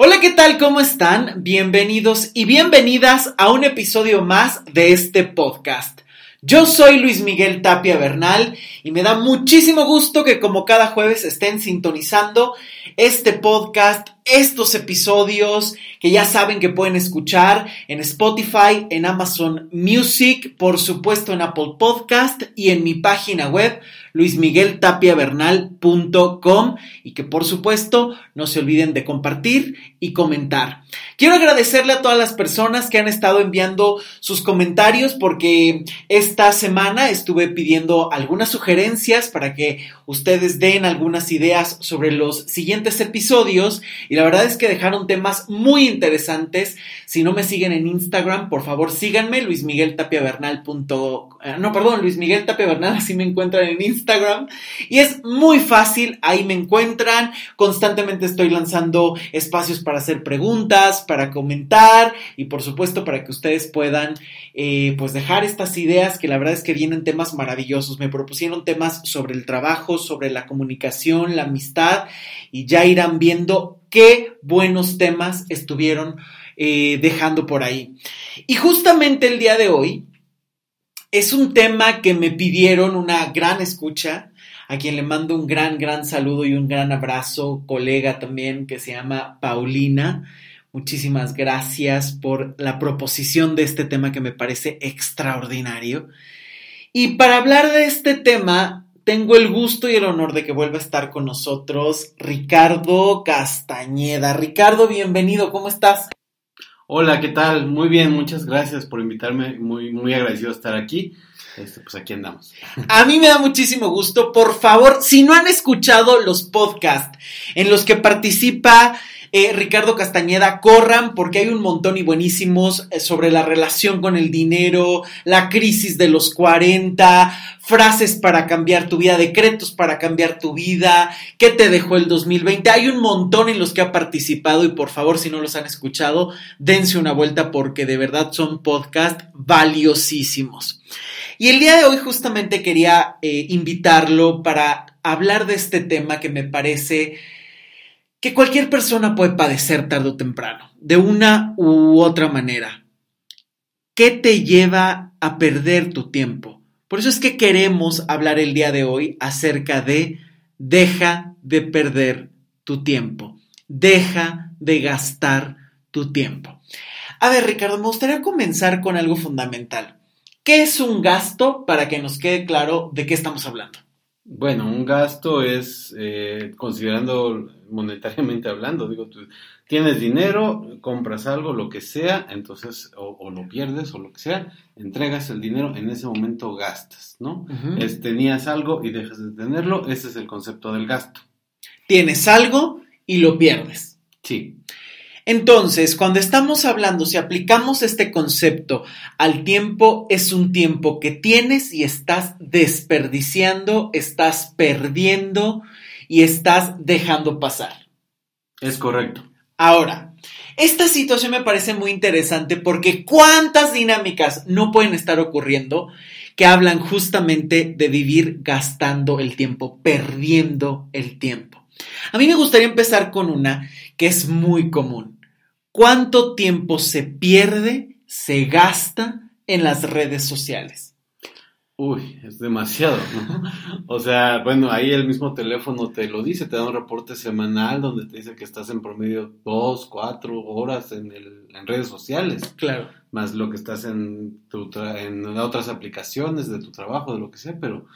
Hola, ¿qué tal? ¿Cómo están? Bienvenidos y bienvenidas a un episodio más de este podcast. Yo soy Luis Miguel Tapia Bernal y me da muchísimo gusto que como cada jueves estén sintonizando este podcast, estos episodios que ya saben que pueden escuchar en Spotify, en Amazon Music, por supuesto en Apple Podcast y en mi página web luismigueltapiavernal.com y que por supuesto no se olviden de compartir y comentar. Quiero agradecerle a todas las personas que han estado enviando sus comentarios porque esta semana estuve pidiendo algunas sugerencias para que ustedes den algunas ideas sobre los siguientes episodios y la verdad es que dejaron temas muy interesantes. Si no me siguen en Instagram, por favor síganme, luismigueltapiavernal.com. Eh, no, perdón, Luis Miguel Tapia Bernal, así me encuentran en Instagram. Y es muy fácil, ahí me encuentran. Constantemente estoy lanzando espacios para hacer preguntas, para comentar y por supuesto para que ustedes puedan eh, pues dejar estas ideas que la verdad es que vienen temas maravillosos. Me propusieron temas sobre el trabajo, sobre la comunicación, la amistad y ya irán viendo qué buenos temas estuvieron eh, dejando por ahí. Y justamente el día de hoy es un tema que me pidieron una gran escucha, a quien le mando un gran, gran saludo y un gran abrazo, colega también que se llama Paulina. Muchísimas gracias por la proposición de este tema que me parece extraordinario. Y para hablar de este tema, tengo el gusto y el honor de que vuelva a estar con nosotros Ricardo Castañeda. Ricardo, bienvenido, ¿cómo estás? Hola, ¿qué tal? Muy bien, muchas gracias por invitarme, muy, muy agradecido de estar aquí. Este, pues aquí andamos. A mí me da muchísimo gusto. Por favor, si no han escuchado los podcasts en los que participa eh, Ricardo Castañeda, corran porque hay un montón y buenísimos eh, sobre la relación con el dinero, la crisis de los 40, frases para cambiar tu vida, decretos para cambiar tu vida, qué te dejó el 2020. Hay un montón en los que ha participado y por favor, si no los han escuchado, dense una vuelta porque de verdad son podcasts valiosísimos. Y el día de hoy justamente quería eh, invitarlo para hablar de este tema que me parece que cualquier persona puede padecer tarde o temprano, de una u otra manera. ¿Qué te lleva a perder tu tiempo? Por eso es que queremos hablar el día de hoy acerca de deja de perder tu tiempo, deja de gastar tu tiempo. A ver, Ricardo, me gustaría comenzar con algo fundamental. ¿Qué es un gasto para que nos quede claro de qué estamos hablando? Bueno, un gasto es, eh, considerando monetariamente hablando, digo, tú tienes dinero, compras algo, lo que sea, entonces, o, lo pierdes o lo que sea, entregas el dinero, en ese momento gastas, ¿no? es, tenías algo y dejas de tenerlo, ese es el concepto del gasto. Tienes algo y lo pierdes. Sí. Entonces, cuando estamos hablando, si aplicamos este concepto al tiempo, es un tiempo que tienes y estás desperdiciando, estás perdiendo y estás dejando pasar. Es correcto. Ahora, esta situación me parece muy interesante porque cuántas dinámicas no pueden estar ocurriendo que hablan justamente de vivir gastando el tiempo, perdiendo el tiempo. A mí me gustaría empezar con una que es muy común ¿Cuánto tiempo se pierde, se gasta en las redes sociales? Uy, es demasiado, ¿no? O sea, bueno, ahí el mismo teléfono te lo dice, te da un reporte semanal donde te dice que estás en promedio dos, cuatro horas en, el, en redes sociales. Claro. Más lo que estás en, tu en otras aplicaciones de tu trabajo, de lo que sea, pero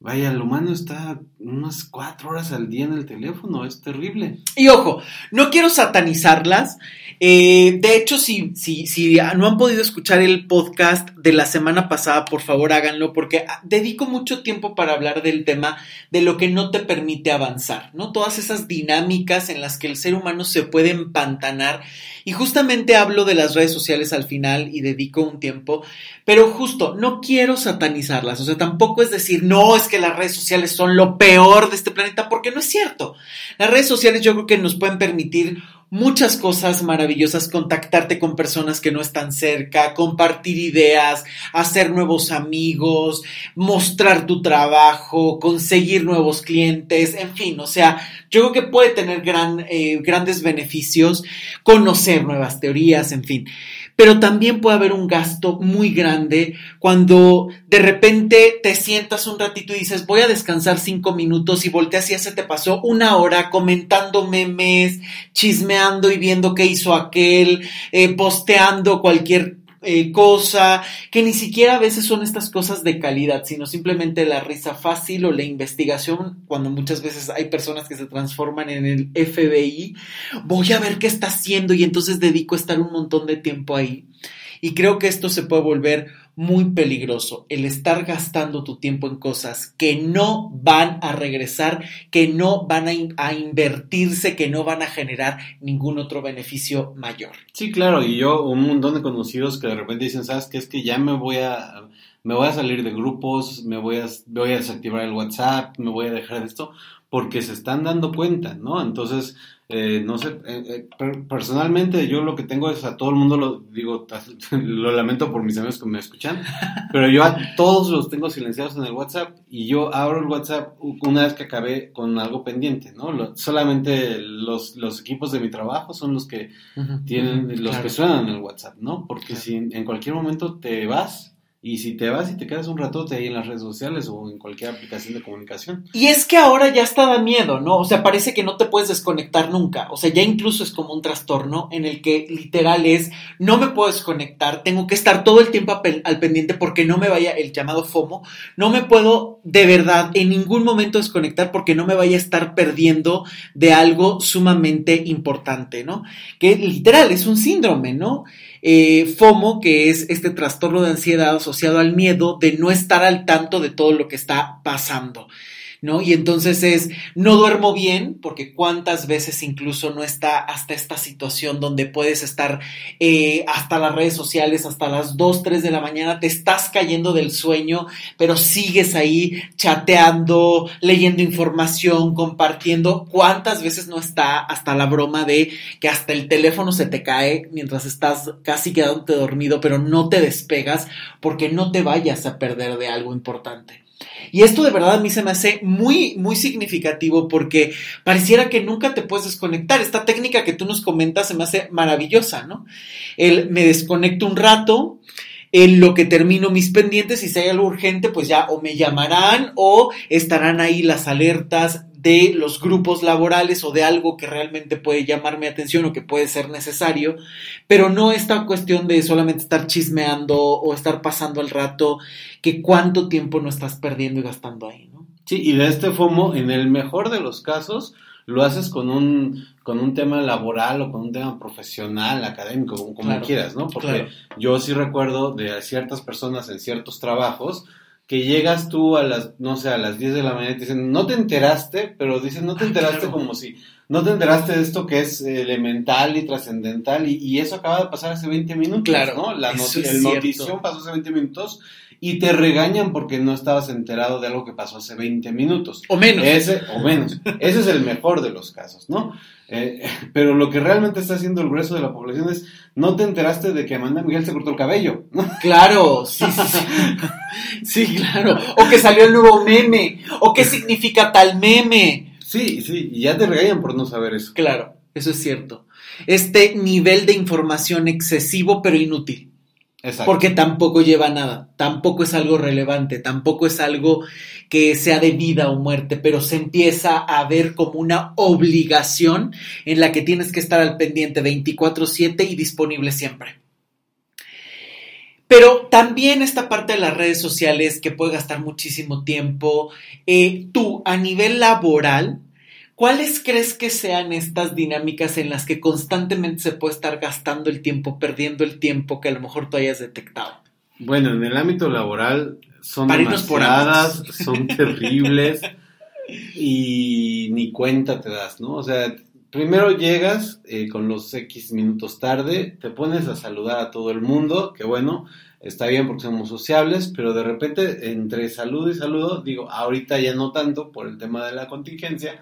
Vaya, el humano está unas cuatro horas al día en el teléfono, es terrible. Y ojo, no quiero satanizarlas. Eh, de hecho, si, si, si no han podido escuchar el podcast de la semana pasada, por favor háganlo, porque dedico mucho tiempo para hablar del tema de lo que no te permite avanzar, ¿no? Todas esas dinámicas en las que el ser humano se puede empantanar. Y justamente hablo de las redes sociales al final y dedico un tiempo, pero justo, no quiero satanizarlas, o sea, tampoco es decir, no, es que las redes sociales son lo peor de este planeta, porque no es cierto. Las redes sociales yo creo que nos pueden permitir muchas cosas maravillosas, contactarte con personas que no están cerca, compartir ideas, hacer nuevos amigos, mostrar tu trabajo, conseguir nuevos clientes, en fin, o sea, Yo creo que puede tener gran, eh, grandes beneficios, conocer nuevas teorías, en fin. Pero también puede haber un gasto muy grande cuando de repente te sientas un ratito y dices, voy a descansar cinco minutos y volteas y ya se te pasó una hora comentando memes, chismeando y viendo qué hizo aquel, eh, posteando cualquier eh, cosa, que ni siquiera a veces son estas cosas de calidad, sino simplemente la risa fácil o la investigación, cuando muchas veces hay personas que se transforman en el FBI, voy a ver qué está haciendo y entonces dedico a estar un montón de tiempo ahí. Y creo que esto se puede volver muy peligroso, el estar gastando tu tiempo en cosas que no van a regresar, que no van a, invertirse, que no van a generar ningún otro beneficio mayor. Sí, claro, y yo un montón de conocidos que de repente dicen, ¿sabes qué? Es que ya me voy a me voy a salir de grupos, me voy a, voy a desactivar el WhatsApp, me voy a dejar de esto, porque se están dando cuenta, ¿no? Entonces, eh, no sé, eh, eh, personalmente yo lo que tengo es a todo el mundo, lo digo, lo lamento por mis amigos que me escuchan, pero yo a todos los tengo silenciados en el WhatsApp y yo abro el WhatsApp una vez que acabé con algo pendiente, ¿no? solamente los, los, equipos de mi trabajo son los que tienen, los que suenan en el WhatsApp, ¿no? Porque si en cualquier momento te vas, y si te vas y te quedas un ratote ahí en las redes sociales o en cualquier aplicación de comunicación. Y es que ahora ya está da miedo, ¿no? O sea, parece que no te puedes desconectar nunca. O sea, ya incluso es como un trastorno en el que literal es, no me puedo desconectar, tengo que estar todo el tiempo al pendiente porque no me vaya el llamado FOMO, no me puedo de verdad en ningún momento desconectar porque no me vaya a estar perdiendo de algo sumamente importante, ¿no? Que literal es un síndrome, ¿no? Eh, FOMO, que es este trastorno de ansiedad asociado al miedo de no estar al tanto de todo lo que está pasando. ¿No? Y entonces es, no duermo bien, porque cuántas veces incluso no está hasta esta situación donde puedes estar eh, hasta las redes sociales, hasta las 2, 3 de la mañana, te estás cayendo del sueño, pero sigues ahí chateando, leyendo información, compartiendo. ¿Cuántas veces no está hasta la broma de que hasta el teléfono se te cae mientras estás casi quedándote dormido, pero no te despegas porque no te vayas a perder de algo importante? Y esto de verdad a mí se me hace muy, muy significativo porque pareciera que nunca te puedes desconectar. Esta técnica que tú nos comentas se me hace maravillosa, ¿no? El me desconecto un rato, en lo que termino mis pendientes y si hay algo urgente, pues ya o me llamarán o estarán ahí las alertas de los grupos laborales o de algo que realmente puede llamar mi atención o que puede ser necesario, pero no esta cuestión de solamente estar chismeando o estar pasando el rato, que cuánto tiempo no estás perdiendo y gastando ahí, ¿no? Sí, y de este FOMO, en el mejor de los casos, lo haces con un, con un tema laboral o con un tema profesional, académico, como, quieras, ¿no? Porque yo sí recuerdo de ciertas personas en ciertos trabajos que llegas tú a las, no sé, a las 10 de la mañana y te dicen, no te enteraste, pero dicen, no te enteraste como si, no te enteraste de esto que es elemental y trascendental y, eso acaba de pasar hace 20 minutos, claro, ¿no? La el notición pasó hace 20 minutos y te regañan porque no estabas enterado de algo que pasó hace 20 minutos. O menos. Ese, o menos. Ese es el mejor de los casos, ¿no? Eh, pero lo que realmente está haciendo el grueso de la población es, no te enteraste de que Amanda Miguel se cortó el cabello. Claro, sí, sí, sí. sí, claro. O que salió el nuevo meme. O qué significa tal meme. Sí, sí, y ya te regañan por no saber eso. Claro, eso es cierto. Este nivel de información excesivo pero inútil. Porque tampoco lleva nada, tampoco es algo relevante, tampoco es algo que sea de vida o muerte, pero se empieza a ver como una obligación en la que tienes que estar al pendiente 24/7 y disponible siempre. Pero también esta parte de las redes sociales que puede gastar muchísimo tiempo, eh, tú a nivel laboral, ¿Cuáles crees que sean estas dinámicas en las que constantemente se puede estar gastando el tiempo, perdiendo el tiempo que a lo mejor tú hayas detectado? Bueno, en el ámbito laboral son demasiadas, son terribles y ni cuenta te das, ¿no? O sea, primero llegas eh, con los X minutos tarde, te pones a saludar a todo el mundo, que bueno, está bien porque somos sociables, pero de repente entre saludo y saludo, digo, ahorita ya no tanto por el tema de la contingencia,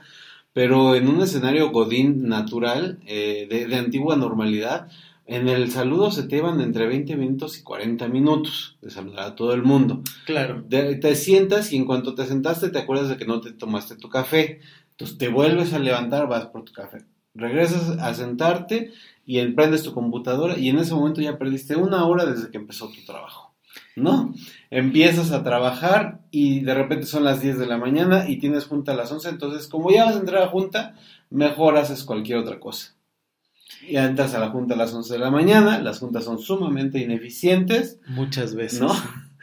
pero en un escenario godín natural, eh, de, antigua normalidad, en el saludo se te iban entre 20 minutos y 40 minutos de saludar a todo el mundo. Claro. te sientas y en cuanto te sentaste te acuerdas de que no te tomaste tu café. Entonces te vuelves a levantar, vas por tu café. Regresas a sentarte y prendes tu computadora y en ese momento ya perdiste una hora desde que empezó tu trabajo. ¿No? Empiezas a trabajar y de repente son las 10 de la mañana y tienes junta a las 11, entonces como ya vas a entrar a junta, mejor haces cualquier otra cosa. Y entras a la junta a las 11 de la mañana, las juntas son sumamente ineficientes. Muchas veces. ¿No?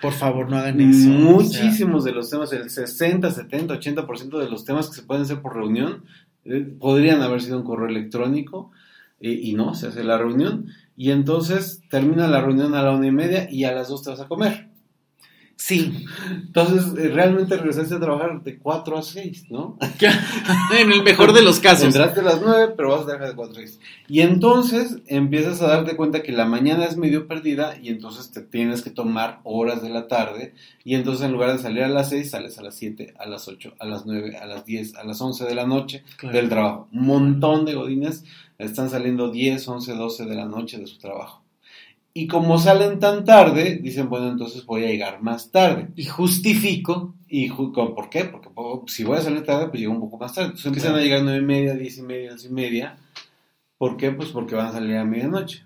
Por favor, no hagan eso. Muchísimos de los temas, el 60, 70, 80% de los temas que se pueden hacer por reunión eh, podrían haber sido un correo electrónico eh, y no, se hace la reunión. Y entonces termina la reunión a la una y media y a las dos te vas a comer. Sí. Entonces, eh, realmente regresaste a trabajar de 4 a 6, ¿no? en el mejor de los casos. Entraste a las 9, pero vas a trabajar de 4 a 6. Y entonces empiezas a darte cuenta que la mañana es medio perdida y entonces te tienes que tomar horas de la tarde. Y entonces en lugar de salir a las 6, sales a las 7, a las 8, a las 9, a las 10, a las 11 de la noche del trabajo. Un montón de godines están saliendo 10, 11, 12 de la noche de su trabajo. Y como salen tan tarde, dicen, bueno, entonces voy a llegar más tarde. Y justifico. ¿Y por qué? Porque si voy a salir tarde, pues llego un poco más tarde. Entonces empiezan a llegar nueve y media, diez y media, once y media. ¿Por qué? Pues porque van a salir a medianoche.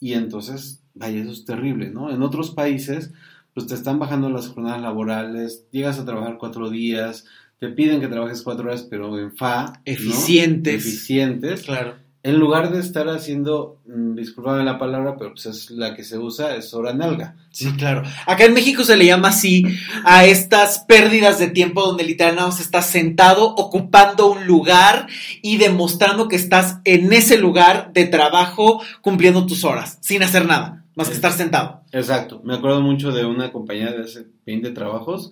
Y entonces, vaya, eso es terrible, ¿no? En otros países, pues te están bajando las jornadas laborales, llegas a trabajar cuatro días, te piden que trabajes cuatro horas, pero en FA. Eficientes. Eficientes. Claro en lugar de estar haciendo, mm, disculpame la palabra, pero pues es la que se usa, es hora nalga. Sí, claro. Acá en México se le llama así a estas pérdidas de tiempo donde literalmente estás sentado ocupando un lugar y demostrando que estás en ese lugar de trabajo cumpliendo tus horas, sin hacer nada, más que estar sentado. Exacto. Me acuerdo mucho de una compañía de hace 20 trabajos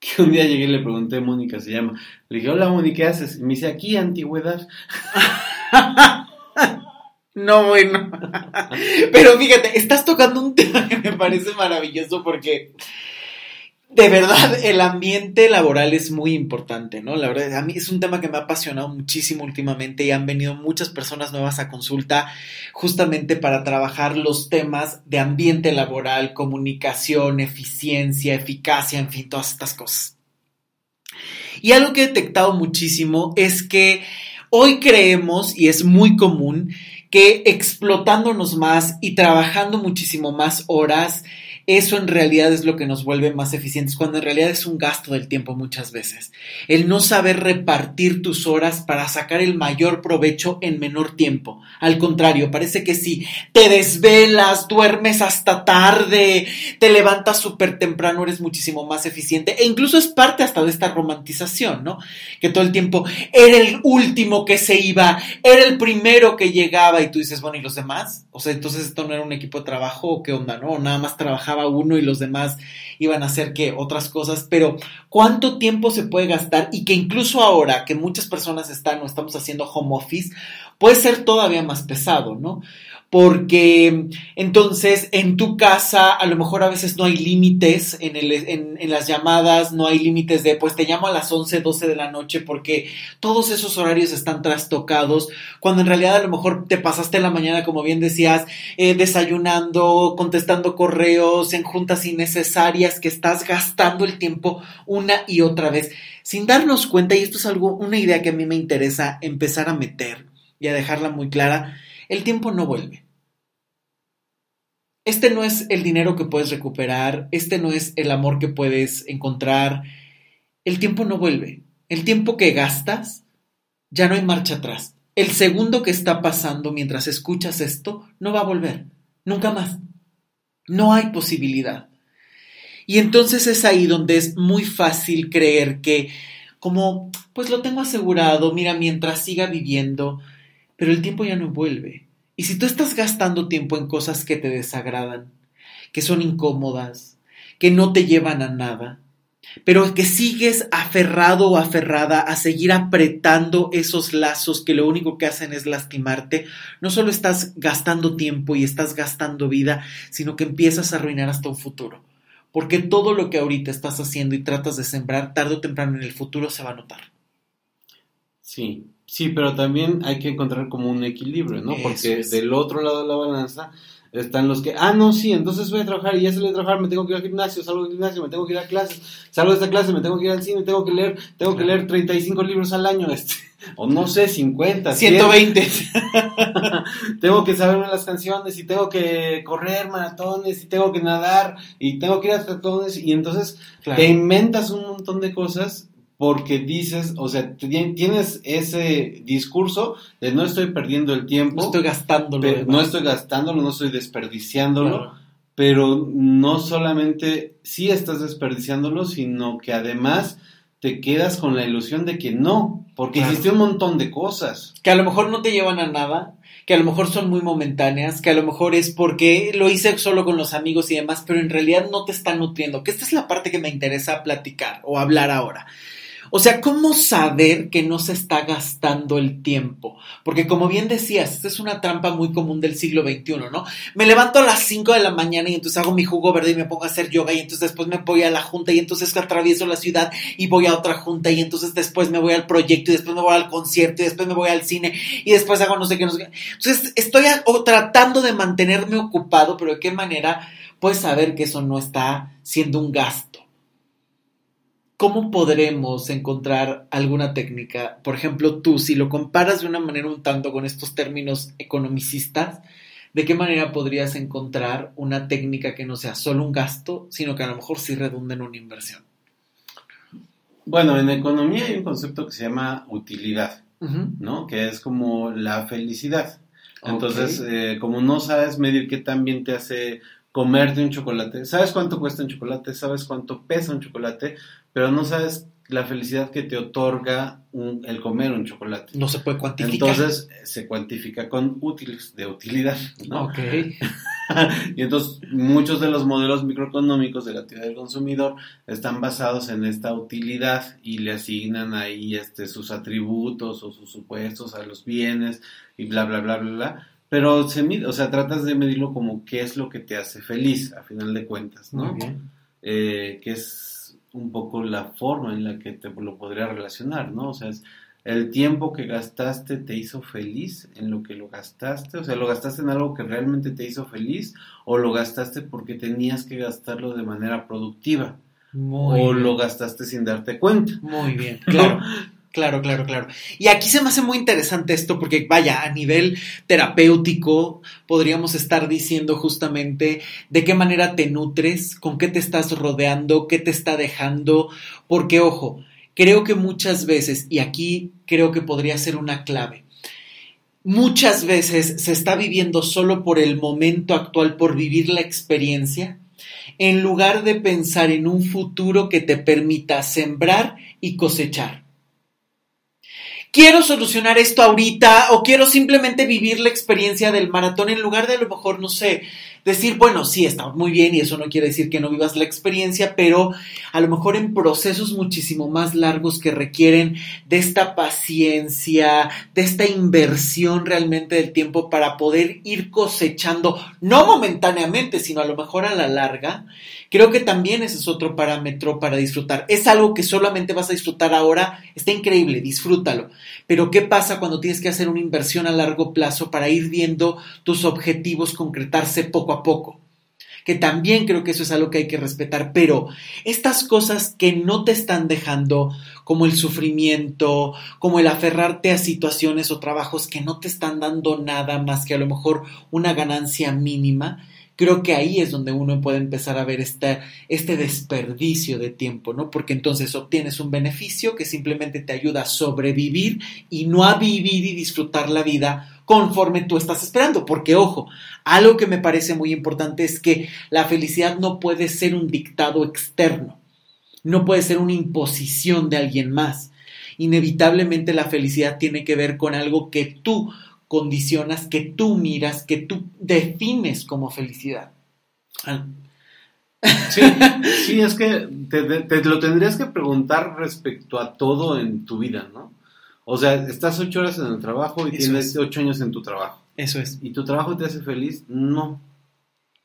que un día llegué y le pregunté, Mónica se llama, le dije, hola Mónica, ¿qué haces? Y me dice, aquí antigüedad. No, bueno. Pero fíjate, estás tocando un tema que me parece maravilloso porque de verdad el ambiente laboral es muy importante, ¿no? La verdad, a mí es un tema que me ha apasionado muchísimo últimamente y han venido muchas personas nuevas a consulta justamente para trabajar los temas de ambiente laboral, comunicación, eficiencia, eficacia, en fin, todas estas cosas. Y algo que he detectado muchísimo es que hoy creemos, y es muy común, que explotándonos más y trabajando muchísimo más horas, eso en realidad es lo que nos vuelve más eficientes, cuando en realidad es un gasto del tiempo muchas veces. El no saber repartir tus horas para sacar el mayor provecho en menor tiempo. Al contrario, parece que si te desvelas, duermes hasta tarde, te levantas súper temprano, eres muchísimo más eficiente. E incluso es parte hasta de esta romantización, ¿no? Que todo el tiempo era el último que se iba, era el primero que llegaba y tú dices, bueno, ¿y los demás? O sea, entonces esto no era un equipo de trabajo qué onda, ¿no? Nada más trabajaba uno y los demás iban a hacer que otras cosas, pero ¿cuánto tiempo se puede gastar? Y que incluso ahora que muchas personas están o estamos haciendo home office, puede ser todavía más pesado, ¿no? Porque entonces en tu casa a lo mejor a veces no hay límites en, las llamadas, no hay límites de pues te llamo a las 11, 12 de la noche porque todos esos horarios están trastocados, cuando en realidad a lo mejor te pasaste la mañana, como bien decías, eh, desayunando, contestando correos, en juntas innecesarias, que estás gastando el tiempo una y otra vez, sin darnos cuenta, y esto es algo, una idea que a mí me interesa empezar a meter y a dejarla muy clara, el tiempo no vuelve. Este no es el dinero que puedes recuperar, este no es el amor que puedes encontrar. El tiempo no vuelve. El tiempo que gastas, ya no hay marcha atrás. El segundo que está pasando mientras escuchas esto no va a volver. Nunca más. No hay posibilidad. Y entonces es ahí donde es muy fácil creer que como pues lo tengo asegurado, mira, mientras siga viviendo, pero el tiempo ya no vuelve. Y si tú estás gastando tiempo en cosas que te desagradan, que son incómodas, que no te llevan a nada, pero que sigues aferrado o aferrada a seguir apretando esos lazos que lo único que hacen es lastimarte, no solo estás gastando tiempo y estás gastando vida, sino que empiezas a arruinar hasta un futuro. Porque todo lo que ahorita estás haciendo y tratas de sembrar, tarde o temprano en el futuro se va a notar. Sí, Sí, pero también hay que encontrar como un equilibrio, ¿no? Eso Porque es. del otro lado de la balanza están los que, ah, no, sí, entonces voy a trabajar y ya salí a trabajar, me tengo que ir al gimnasio, salgo del gimnasio, me tengo que ir a clases, salgo de esta clase, me tengo que ir al cine, tengo que leer, tengo que leer 35 libros al año, este, o no sé, 50, 100. 120. tengo que saberme las canciones y tengo que correr maratones y tengo que nadar y tengo que ir a tratones y entonces Claro. te inventas un montón de cosas porque dices, o sea, ti- tienes ese discurso de no estoy perdiendo el tiempo, No estoy gastándolo. no estoy gastándolo, no estoy desperdiciándolo, Claro. pero no solamente sí estás desperdiciándolo, sino que además te quedas con la ilusión de que no, porque Claro. hiciste un montón de cosas. que a lo mejor no te llevan a nada, que a lo mejor son muy momentáneas, que a lo mejor es porque lo hice solo con los amigos y demás, pero en realidad no te están nutriendo, que esta es la parte que me interesa platicar o hablar ahora. O sea, ¿cómo saber que no se está gastando el tiempo? Porque como bien decías, esta es una trampa muy común del siglo XXI, ¿no? Me levanto a las 5 de la mañana y entonces hago mi jugo verde y me pongo a hacer yoga y entonces después me voy a la junta y entonces atravieso la ciudad y voy a otra junta y entonces después me voy al proyecto y después me voy al concierto y después me voy al cine y después hago no sé qué, no sé qué. Entonces estoy tratando de mantenerme ocupado, pero de qué manera puedes saber que eso no está siendo un gasto. ¿Cómo podremos encontrar alguna técnica? Por ejemplo, tú, si lo comparas de una manera un tanto con estos términos economicistas, ¿de qué manera podrías encontrar una técnica que no sea solo un gasto, sino que a lo mejor sí redunde en una inversión? Bueno, en economía hay un concepto que se llama utilidad. ¿no? Que es como la felicidad. Entonces, eh, como no sabes medir qué tan bien te hace comerte un chocolate, sabes cuánto cuesta un chocolate, sabes cuánto pesa un chocolate, pero no sabes la felicidad que te otorga un- el comer un chocolate. no se puede cuantificar. Entonces, se cuantifica con útiles, de utilidad, ¿no? ok. Y entonces muchos de los modelos microeconómicos de la actividad del consumidor están basados en esta utilidad y le asignan ahí este, sus atributos o sus supuestos a los bienes y bla, bla, bla, bla, bla. Pero se mide, o sea, tratas de medirlo como qué es lo que te hace feliz, a final de cuentas, ¿no? Muy bien. Eh, que es un poco la forma en la que te lo podría relacionar, ¿no? O sea, es el tiempo que gastaste te hizo feliz en lo que lo gastaste, o sea, lo gastaste en algo que realmente te hizo feliz o lo gastaste porque tenías que gastarlo de manera productiva Muy o bien. lo gastaste sin darte cuenta. Muy bien, claro. Claro, claro, claro. Y aquí se me hace muy interesante esto porque, vaya, a nivel terapéutico podríamos estar diciendo justamente de qué manera te nutres, con qué te estás rodeando, qué te está dejando, porque, ojo, creo que muchas veces, y aquí creo que podría ser una clave, muchas veces se está viviendo solo por el momento actual, por vivir la experiencia, en lugar de pensar en un futuro que te permita sembrar y cosechar. Quiero solucionar esto ahorita o quiero simplemente vivir la experiencia del maratón en lugar de a lo mejor, no sé, decir, bueno, sí, está muy bien y eso no quiere decir que no vivas la experiencia, pero a lo mejor en procesos muchísimo más largos que requieren de esta paciencia, de esta inversión realmente del tiempo para poder ir cosechando, no momentáneamente, sino a lo mejor a la larga, creo que también ese es otro parámetro para disfrutar. Es algo que solamente vas a disfrutar ahora, está increíble, disfrútalo. Pero ¿qué pasa cuando tienes que hacer una inversión a largo plazo para ir viendo tus objetivos concretarse poco a poco? Que también creo que eso es algo que hay que respetar, pero estas cosas que no te están dejando, como el sufrimiento, como el aferrarte a situaciones o trabajos que no te están dando nada más que a lo mejor una ganancia mínima, creo que ahí es donde uno puede empezar a ver este, este desperdicio de tiempo, ¿no? Porque entonces obtienes un beneficio que simplemente te ayuda a sobrevivir y no a vivir y disfrutar la vida conforme tú estás esperando. Porque, ojo, algo que me parece muy importante es que la felicidad no puede ser un dictado externo, no puede ser una imposición de alguien más. Inevitablemente la felicidad tiene que ver con algo que tú condicionas, que tú miras, que tú defines como felicidad. Ah, Sí, sí, es que te, te- te lo tendrías que preguntar respecto a todo en tu vida, ¿no? O sea, estás ocho horas en el trabajo y Eso tienes es. ocho años en tu trabajo. Eso es. ¿Y tu trabajo te hace feliz? No.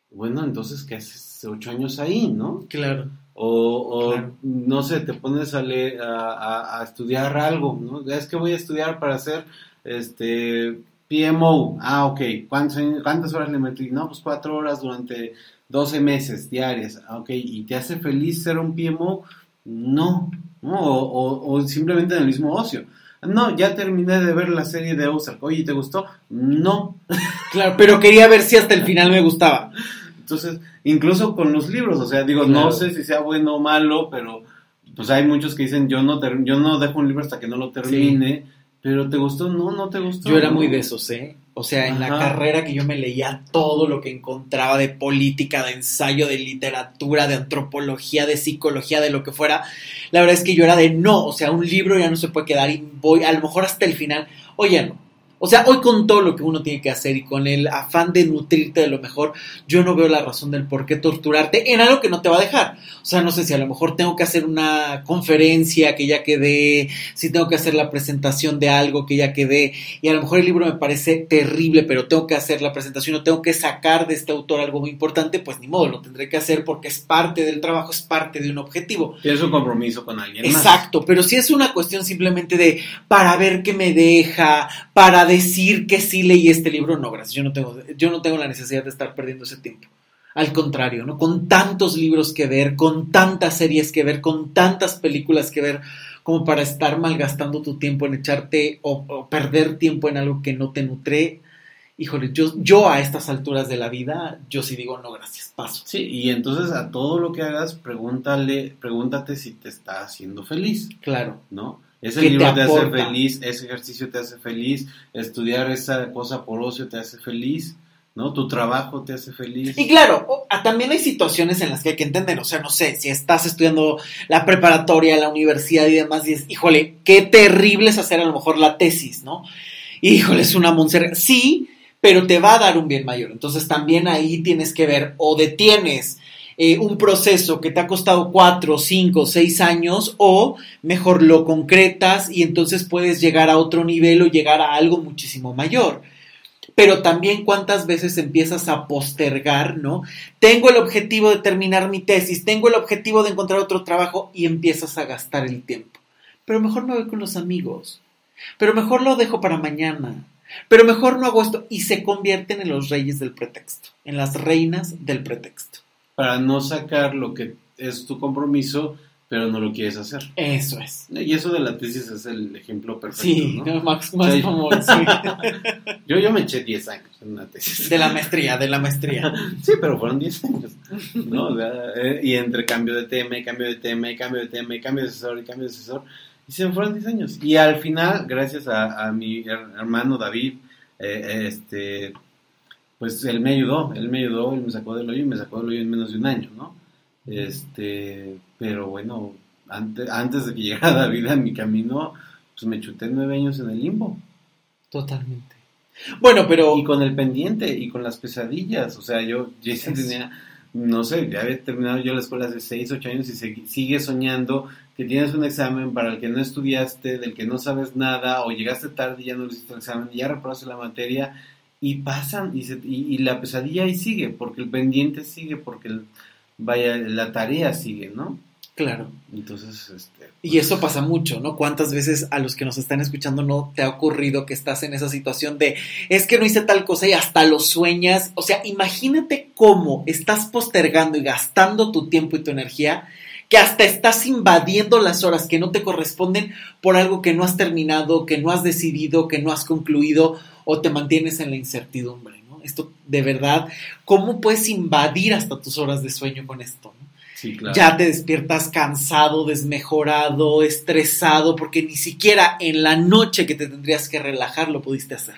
Bueno, entonces, ¿qué haces ocho años ahí, no? Claro. o, no sé, te pones a, leer, a, estudiar algo, ¿no? Es que voy a estudiar para hacer este PMO. Ah, ok. ¿Cuántas, ¿Cuántas horas le metí? No, pues cuatro horas durante 12 meses diarias. Ah, ok. ¿Y te hace feliz ser un PMO? No. no o, o, simplemente en el mismo ocio. No, ya terminé de ver la serie de Ozark. Oye, ¿te gustó? No. Claro, pero quería ver si hasta el final me gustaba. Entonces, incluso con los libros, o sea, digo, no sé si sea bueno o malo, pero pues hay muchos que dicen, yo no, yo no dejo un libro hasta que no lo termine. Pero ¿te gustó? No, no te gustó. Yo era muy de esos, ¿eh? O sea, en la carrera que yo me leía todo lo que encontraba de política, de ensayo, de literatura, de antropología, de psicología, de lo que fuera, la verdad es que yo era de no, o sea, un libro ya no se puede quedar y voy a lo mejor hasta el final. Oye, no, o sea, hoy con todo lo que uno tiene que hacer y con el afán de nutrirte de lo mejor, yo no veo la razón del por qué torturarte en algo que no te va a dejar. O sea, no sé si a lo mejor tengo que hacer una conferencia que ya quedé, si tengo que hacer la presentación de algo que ya quedé, y a lo mejor el libro me parece terrible, pero tengo que hacer la presentación o tengo que sacar de este autor algo muy importante, pues ni modo, lo tendré que hacer porque es parte del trabajo, es parte de un objetivo. Es un compromiso con alguien. Exacto, pero si es una cuestión simplemente de para ver qué me deja, para decir que sí leí este libro, no, gracias, yo no tengo, yo no tengo la necesidad de estar perdiendo ese tiempo. Al contrario, ¿no? Con tantos libros que ver, con tantas series que ver, con tantas películas que ver, como para estar malgastando tu tiempo en echarte o, perder tiempo en algo que no te nutre. Híjole, yo, yo a estas alturas de la vida, yo sí digo no, gracias, paso. Sí, y entonces a todo lo que hagas, pregúntale, pregúntate si te está haciendo feliz. Claro. ¿No? Ese libro te, hace feliz, ese ejercicio te hace feliz, estudiar esa cosa por ocio te hace feliz, ¿no? Tu trabajo te hace feliz. Y claro, también hay situaciones en las que hay que entender, o sea, no sé, si estás estudiando la preparatoria, la universidad y demás, y dices, híjole, qué terrible es hacer a lo mejor la tesis, ¿no? Híjole, es una monserga. Sí, pero te va a dar un bien mayor. Entonces también ahí tienes que ver, o detienes eh, un proceso que te ha costado cuatro, cinco, seis años o mejor lo concretas y entonces puedes llegar a otro nivel o llegar a algo muchísimo mayor. Pero también cuántas veces empiezas a postergar, ¿no? Tengo el objetivo de terminar mi tesis, tengo el objetivo de encontrar otro trabajo y empiezas a gastar el tiempo. Pero mejor me voy con los amigos. Pero mejor lo dejo para mañana. Pero mejor no hago esto. Y se convierten en los reyes del pretexto, en las reinas del pretexto para no sacar lo que es tu compromiso, pero no lo quieres hacer. Eso es. Y eso de la tesis es el ejemplo perfecto. Sí, ¿no? más, más yo, yo me eché 10 años en una tesis. De la maestría, de la maestría. sí, pero fueron 10 años. ¿no? Eh, y entre cambio de tema, y cambio de tema, y cambio de tema, y cambio de asesor, y cambio de asesor. Y se me fueron 10 años. Y al final, gracias a, a mi hermano David, eh, este, pues él me ayudó, él me ayudó, él me sacó del hoyo y me sacó del hoyo en menos de un año, ¿no? Este, pero bueno, antes, antes de que llegara David a mi camino, pues me chuté nueve años en el limbo. Totalmente. Bueno, pero... Y con el pendiente y con las pesadillas, o sea, yo, ya tenía, no sé, ya había terminado yo la escuela hace seis, ocho años y sigue soñando que tienes un examen para el que no estudiaste, del que no sabes nada, o llegaste tarde y ya no hiciste el examen, y ya reprobaste la materia, y pasan y, y, la pesadilla ahí sigue, porque el pendiente sigue, porque vaya, la tarea sigue, ¿no? Claro. Entonces, este, Y pues eso pasa mucho, ¿no? ¿Cuántas veces a los que nos están escuchando no te ha ocurrido que estás en esa situación de, es que no hice tal cosa y hasta lo sueñas? O sea, imagínate cómo estás postergando y gastando tu tiempo y tu energía que hasta estás invadiendo las horas que no te corresponden por algo que no has terminado, que no has decidido, que no has concluido o te mantienes en la incertidumbre, ¿no? Esto de verdad, ¿cómo puedes invadir hasta tus horas de sueño con esto? Sí, claro. Ya te despiertas cansado, desmejorado, estresado, porque ni siquiera en la noche que te tendrías que relajar lo pudiste hacer.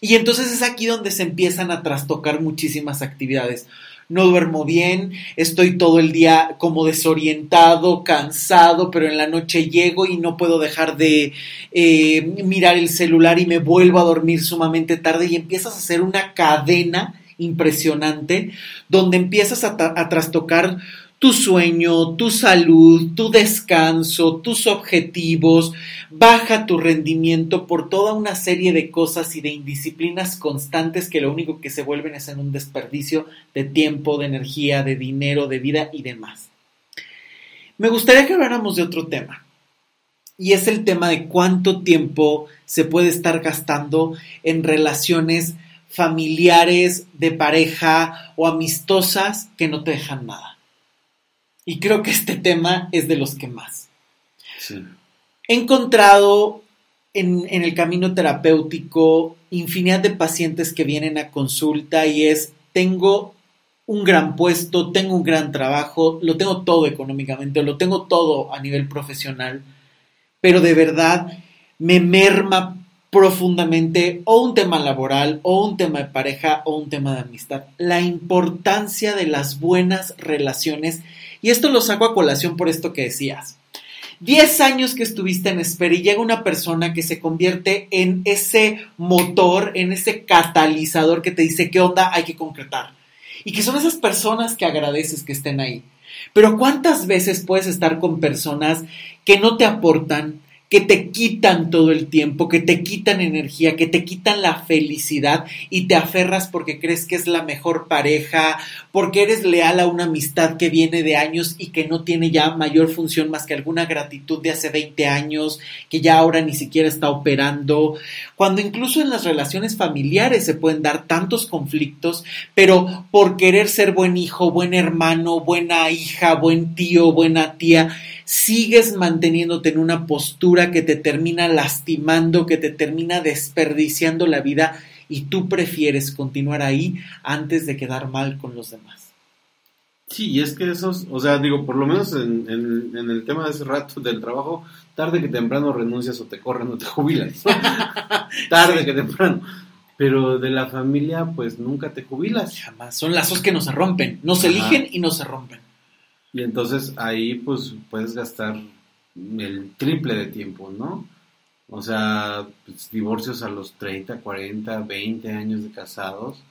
Y entonces es aquí donde se empiezan a trastocar muchísimas actividades no duermo bien, estoy todo el día como desorientado, cansado, pero en la noche llego y no puedo dejar de eh, mirar el celular y me vuelvo a dormir sumamente tarde y empiezas a hacer una cadena impresionante donde empiezas a, a trastocar tu sueño, tu salud, tu descanso, tus objetivos, baja tu rendimiento por toda una serie de cosas y de indisciplinas constantes que lo único que se vuelven es en un desperdicio de tiempo, de energía, de dinero, de vida y demás. Me gustaría que habláramos de otro tema. Y es el tema de cuánto tiempo se puede estar gastando en relaciones familiares, de pareja o amistosas que no te dejan nada. Y creo que este tema es de los que más. He encontrado en, en, el camino terapéutico infinidad de pacientes que vienen a consulta y es, tengo un gran puesto, tengo un gran trabajo, lo tengo todo económicamente, lo tengo todo a nivel profesional, pero de verdad me merma profundamente o un tema laboral o un tema de pareja o un tema de amistad. La importancia de las buenas relaciones y esto lo saco a colación por esto que decías. Diez años que estuviste en espera y llega una persona que se convierte en ese motor, en ese catalizador que te dice qué onda hay que concretar. Y que son esas personas que agradeces que estén ahí. Pero ¿cuántas veces puedes estar con personas que no te aportan, que te quitan todo el tiempo, que te quitan energía, que te quitan la felicidad y te aferras porque crees que es la mejor pareja, porque eres leal a una amistad que viene de años y que no tiene ya mayor función más que alguna gratitud de hace 20 años, que ya ahora ni siquiera está operando, cuando incluso en las relaciones familiares se pueden dar tantos conflictos, pero por querer ser buen hijo, buen hermano, buena hija, buen tío, buena tía, sigues manteniéndote en una postura que te termina lastimando, que te termina desperdiciando la vida y tú prefieres continuar ahí antes de quedar mal con los demás. Sí, y es que esos, o sea, digo, por lo menos en, el tema de ese rato del trabajo, tarde que temprano renuncias o te corren o te jubilas. tarde que temprano. Pero de la familia, pues nunca te jubilas. Jamás. Son lazos que no se rompen. No se eligen y no se rompen. Y entonces ahí pues puedes gastar el triple de tiempo, ¿no? O sea, pues, divorcios a los 30, 40, 20 años de casados,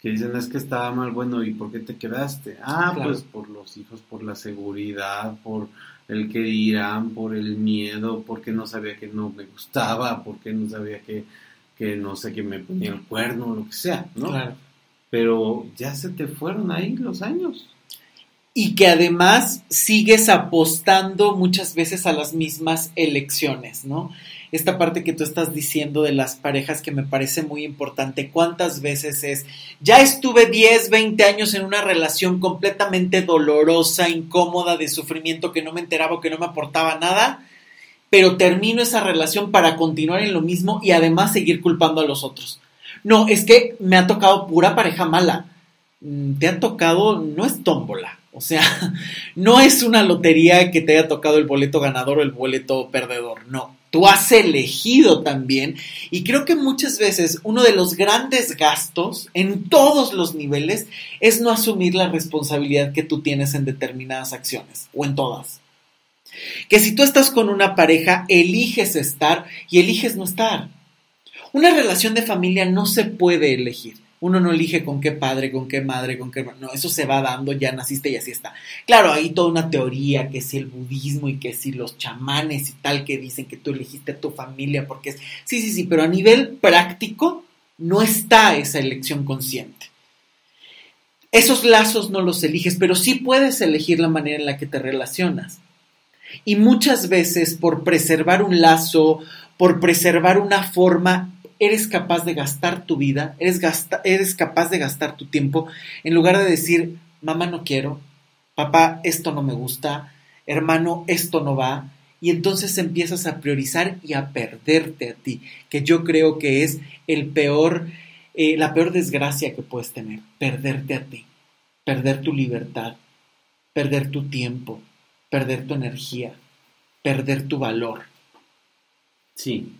que dicen es que estaba mal, bueno, ¿y por qué te quedaste? Ah, pues por los hijos, por la seguridad, por el que dirán, por el miedo, porque no sabía que no me gustaba, porque no sabía que, que no sé, que me ponía el cuerno, lo que sea, ¿no? Claro. Pero ya se te fueron ahí los años y que además sigues apostando muchas veces a las mismas elecciones, ¿no? Esta parte que tú estás diciendo de las parejas que me parece muy importante, ¿cuántas veces es? Ya estuve 10, 20 años en una relación completamente dolorosa, incómoda, de sufrimiento, que no me enteraba, que no me aportaba nada, pero termino esa relación para continuar en lo mismo y además seguir culpando a los otros. No, es que me ha tocado pura pareja mala. Mm, te ha tocado, no es tómbola, o sea, no es una lotería que te haya tocado el boleto ganador o el boleto perdedor, no. Tú has elegido también y creo que muchas veces uno de los grandes gastos en todos los niveles es no asumir la responsabilidad que tú tienes en determinadas acciones o en todas. Que si tú estás con una pareja, eliges estar y eliges no estar. Una relación de familia no se puede elegir. Uno no elige con qué padre, con qué madre, con qué... No, eso se va dando, ya naciste y así está. Claro, hay toda una teoría que si el budismo y que si los chamanes y tal que dicen que tú elegiste a tu familia porque es... Sí, sí, sí, pero a nivel práctico no está esa elección consciente. Esos lazos no los eliges, pero sí puedes elegir la manera en la que te relacionas. Y muchas veces por preservar un lazo, por preservar una forma, eres capaz de gastar tu vida, eres, eres capaz de gastar tu tiempo, en lugar de decir, mamá no quiero, papá esto no me gusta, hermano esto no va, y entonces empiezas a priorizar y a perderte a ti, que yo creo que es el peor, eh, la peor desgracia que puedes tener, perderte a ti, perder tu libertad, perder tu tiempo, perder tu energía, perder tu valor. Sí,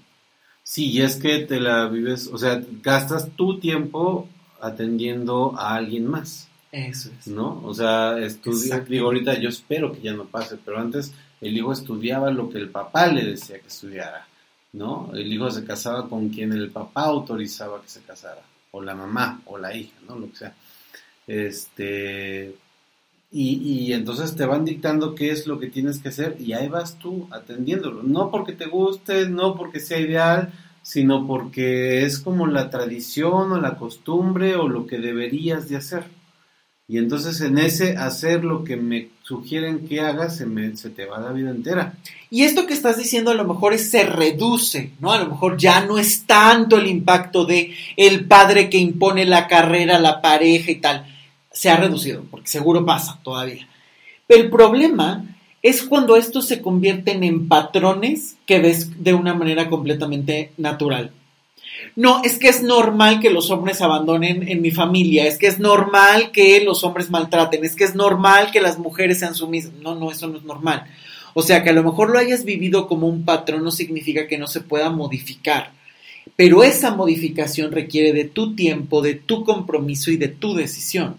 Sí, y es que te la vives, o sea, gastas tu tiempo atendiendo a alguien más. Eso es. ¿No? O sea, estudia, digo, ahorita yo espero que ya no pase, pero antes el hijo estudiaba lo que el papá le decía que estudiara, ¿no? El hijo se casaba con quien el papá autorizaba que se casara, o la mamá, o la hija, ¿no? Lo que sea. Este, y, entonces te van dictando qué es lo que tienes que hacer y ahí vas tú atendiéndolo. No porque te guste, no porque sea ideal, sino porque es como la tradición o la costumbre o lo que deberías de hacer. Y entonces en ese hacer lo que me sugieren que hagas, se, me, se te va la vida entera. Y esto que estás diciendo a lo mejor es, se reduce, ¿no? A lo mejor ya no es tanto el impacto de el padre que impone la carrera, la pareja y tal. Se ha reducido, porque seguro pasa todavía. Pero el problema es cuando estos se convierten en patrones que ves de una manera completamente natural. No, es que es normal que los hombres abandonen en mi familia, es que es normal que los hombres maltraten, es que es normal que las mujeres sean sumisas. No, no, eso no es normal. O sea, que a lo mejor lo hayas vivido como un patrón no significa que no se pueda modificar. Pero esa modificación requiere de tu tiempo, de tu compromiso y de tu decisión.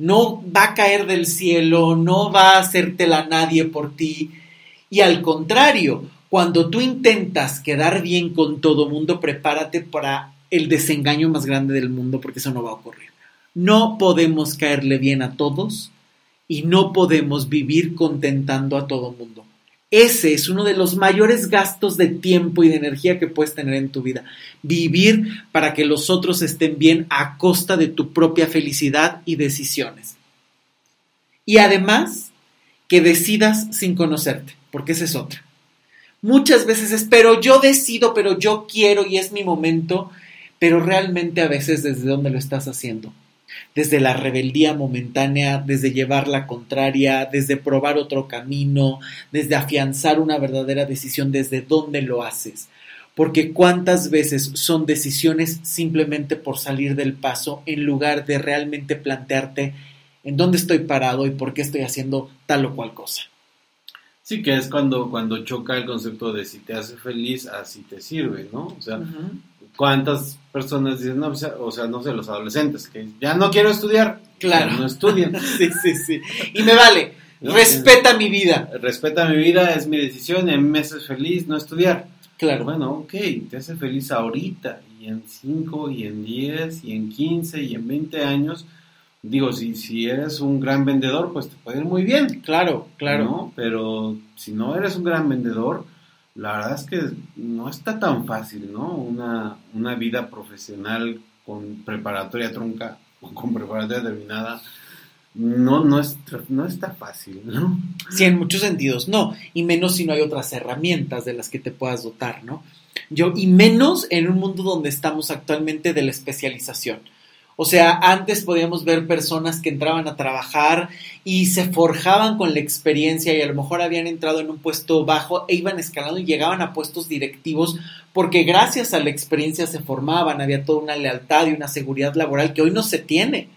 No va a caer del cielo, no va a hacértela nadie por ti. Y al contrario, cuando tú intentas quedar bien con todo mundo, prepárate para el desengaño más grande del mundo porque eso no va a ocurrir. No podemos caerle bien a todos y no podemos vivir contentando a todo mundo. Ese es uno de los mayores gastos de tiempo y de energía que puedes tener en tu vida. Vivir para que los otros estén bien a costa de tu propia felicidad y decisiones. Y además, que decidas sin conocerte, porque esa es otra. Muchas veces es, pero yo decido, pero yo quiero y es mi momento, pero realmente a veces desde dónde lo estás haciendo. Desde la rebeldía momentánea, desde llevar la contraria, desde probar otro camino, desde afianzar una verdadera decisión, desde dónde lo haces. Porque cuántas veces son decisiones simplemente por salir del paso en lugar de realmente plantearte en dónde estoy parado y por qué estoy haciendo tal o cual cosa. Sí, que es cuando, cuando choca el concepto de si te hace feliz, así te sirve, ¿no? O sea, ¿cuántas personas dicen, no, o sea, no sé, los adolescentes, que ya no quiero estudiar, claro. no estudian. sí, sí, sí. Y me vale, respeta mi vida. Respeta mi vida, es mi decisión, y a mí me hace feliz no estudiar. Claro. Bueno, ok, te hace feliz ahorita, y en 5, y en 10, y en 15, y en 20 años, digo, si, si eres un gran vendedor, pues te puede ir muy bien. Claro, claro. Pero si no eres un gran vendedor, la verdad es que no está tan fácil, ¿no? Una, una vida profesional con preparatoria trunca o con preparatoria terminada. No, no, es, no está fácil, ¿no? Sí, en muchos sentidos, no. Y menos si no hay otras herramientas de las que te puedas dotar, ¿no? Yo, y menos en un mundo donde estamos actualmente de la especialización. O sea, antes podíamos ver personas que entraban a trabajar y se forjaban con la experiencia y a lo mejor habían entrado en un puesto bajo e iban escalando y llegaban a puestos directivos porque gracias a la experiencia se formaban, había toda una lealtad y una seguridad laboral que hoy no se tiene.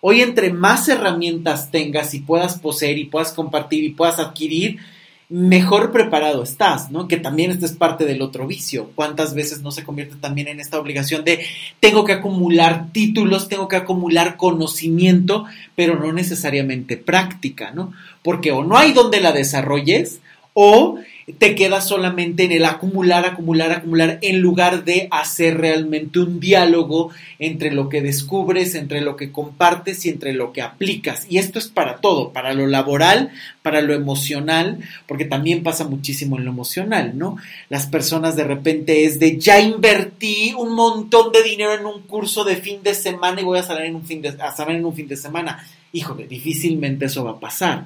Hoy entre más herramientas tengas y puedas poseer y puedas compartir y puedas adquirir, mejor preparado estás, ¿no? Que también esto es parte del otro vicio. ¿Cuántas veces no se convierte también en esta obligación de tengo que acumular títulos, tengo que acumular conocimiento, pero no necesariamente práctica, ¿no? Porque o no hay donde la desarrolles o te quedas solamente en el acumular, acumular, acumular, en lugar de hacer realmente un diálogo entre lo que descubres, entre lo que compartes y entre lo que aplicas. Y esto es para todo, para lo laboral, para lo emocional, porque también pasa muchísimo en lo emocional, ¿no? Las personas de repente es de ya invertí un montón de dinero en un curso de fin de semana y voy a salir en un fin de, a saber en un fin de semana. Híjole, difícilmente eso va a pasar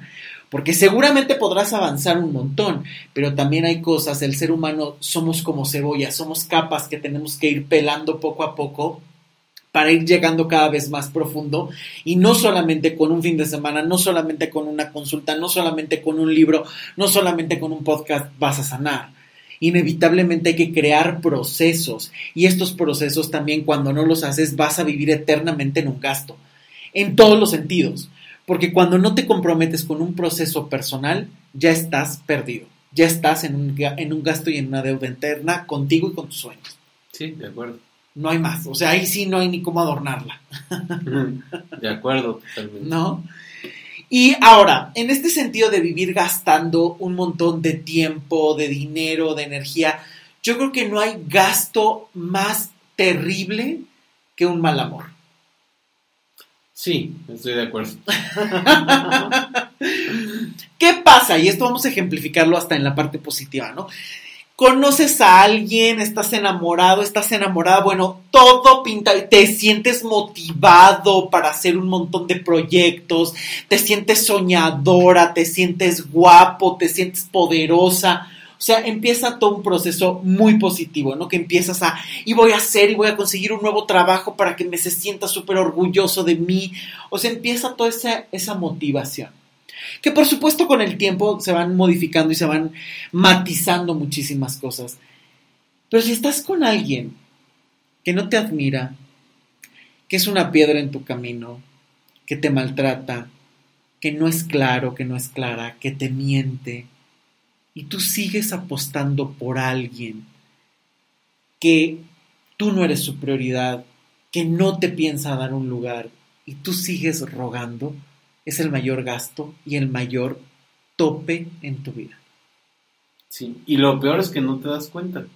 porque seguramente podrás avanzar un montón, pero también hay cosas, el ser humano somos como cebolla, somos capas que tenemos que ir pelando poco a poco para ir llegando cada vez más profundo y no solamente con un fin de semana, no solamente con una consulta, no solamente con un libro, no solamente con un podcast vas a sanar. Inevitablemente hay que crear procesos y estos procesos también cuando no los haces vas a vivir eternamente en un gasto, en todos los sentidos porque cuando no te comprometes con un proceso personal, ya estás perdido. Ya estás en un, en un gasto y en una deuda interna contigo y con tus sueños. Sí, de acuerdo. No hay más. O sea, ahí sí no hay ni cómo adornarla. De acuerdo, totalmente. ¿No? Y ahora, en este sentido de vivir gastando un montón de tiempo, de dinero, de energía, yo creo que no hay gasto más terrible que un mal amor. Sí, estoy de acuerdo. ¿Qué pasa? Y esto vamos a ejemplificarlo hasta en la parte positiva, ¿no? conoces a alguien, estás enamorado, estás enamorada, bueno, todo pinta, te sientes motivado para hacer un montón de proyectos, te sientes soñadora, te sientes guapo, te sientes poderosa. O sea, empieza todo un proceso muy positivo, ¿no? Que empiezas a, y voy a hacer, y voy a conseguir un nuevo trabajo para que me se sienta súper orgulloso de mí. O sea, empieza toda esa, esa motivación que por supuesto con el tiempo se van modificando y se van matizando muchísimas cosas. Pero si estás con alguien que no te admira, que es una piedra en tu camino, que te maltrata, que no es claro, que no es clara, que te miente, y tú sigues apostando por alguien que tú no eres su prioridad, que no te piensa dar un lugar, y tú sigues rogando, es el mayor gasto y el mayor tope en tu vida. Sí, y lo peor es que no te das cuenta.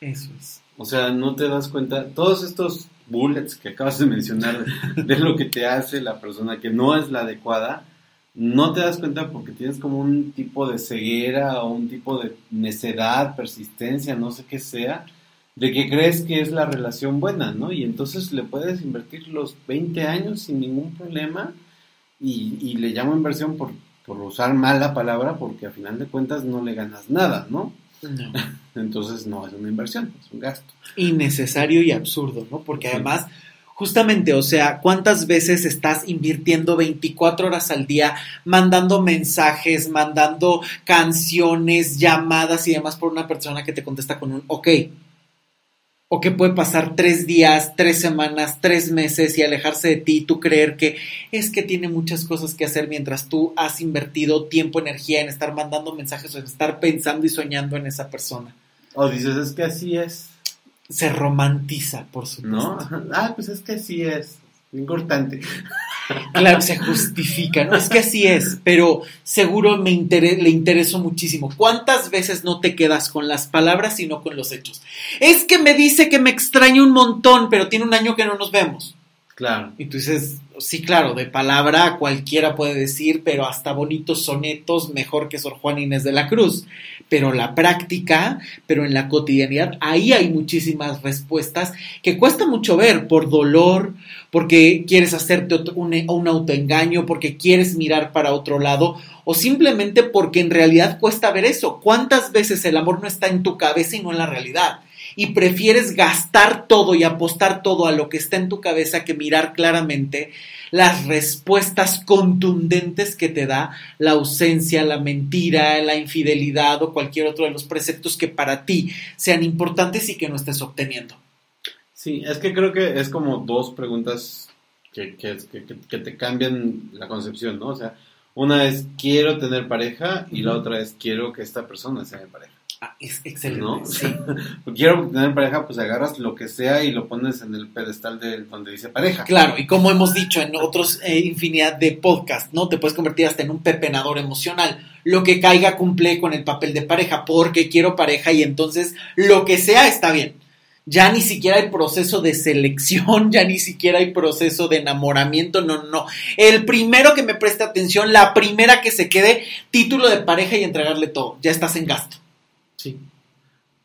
Eso es. O sea, no te das cuenta. Todos estos bullets que acabas de mencionar de lo que te hace la persona que no es la adecuada, no te das cuenta porque tienes como un tipo de ceguera o un tipo de necedad, persistencia, no sé qué sea, de que crees que es la relación buena, ¿no? Y entonces le puedes invertir los 20 años sin ningún problema y, le llamo inversión por, por, usar mal la palabra porque a final de cuentas no le ganas nada, ¿no? No. Entonces no es una inversión, es un gasto. Innecesario y absurdo, ¿no? Porque además, justamente, o sea, ¿cuántas veces estás invirtiendo 24 horas al día mandando mensajes, mandando canciones, llamadas y demás por una persona que te contesta con un ok? o que puede pasar tres días, tres semanas, tres meses y alejarse de ti y tú creer que es que tiene muchas cosas que hacer mientras tú has invertido tiempo, energía en estar mandando mensajes o en estar pensando y soñando en esa persona. O dices, es que así es. Se romantiza, por supuesto. ¿No? Ah, pues es que así es. Importante. Claro, se justifica, ¿no? Es que así es, pero seguro me le interesó muchísimo. ¿Cuántas veces no te quedas con las palabras sino con los hechos? Es que me dice que me extraña un montón, pero tiene un año que no nos vemos. Claro. Y tú dices, sí, claro, de palabra cualquiera puede decir, pero hasta bonitos sonetos mejor que Sor Juan Inés de la Cruz. Pero la práctica, pero en la cotidianidad, ahí hay muchísimas respuestas que cuesta mucho ver por dolor, porque quieres hacerte un, un autoengaño, porque quieres mirar para otro lado, o simplemente porque en realidad cuesta ver eso. ¿Cuántas veces el amor no está en tu cabeza y no en la realidad? Y prefieres gastar todo y apostar todo a lo que está en tu cabeza que mirar claramente las respuestas contundentes que te da la ausencia, la mentira, la infidelidad o cualquier otro de los preceptos que para ti sean importantes y que no estés obteniendo. Sí, es que creo que es como dos preguntas que, que, que te cambian la concepción, ¿no? O sea, una es quiero tener pareja y la otra es quiero que esta persona sea mi pareja. Ah, es excelente. ¿no? Sí. Quiero tener pareja, pues agarras lo que sea y lo pones en el pedestal de donde dice pareja. Claro, y como hemos dicho en otros eh, infinidad de podcasts, ¿no? Te puedes convertir hasta en un pepenador emocional. Lo que caiga cumple con el papel de pareja, porque quiero pareja y entonces lo que sea está bien. Ya ni siquiera hay proceso de selección, ya ni siquiera hay proceso de enamoramiento, no, no. El primero que me preste atención, la primera que se quede, título de pareja y entregarle todo. Ya estás en gasto.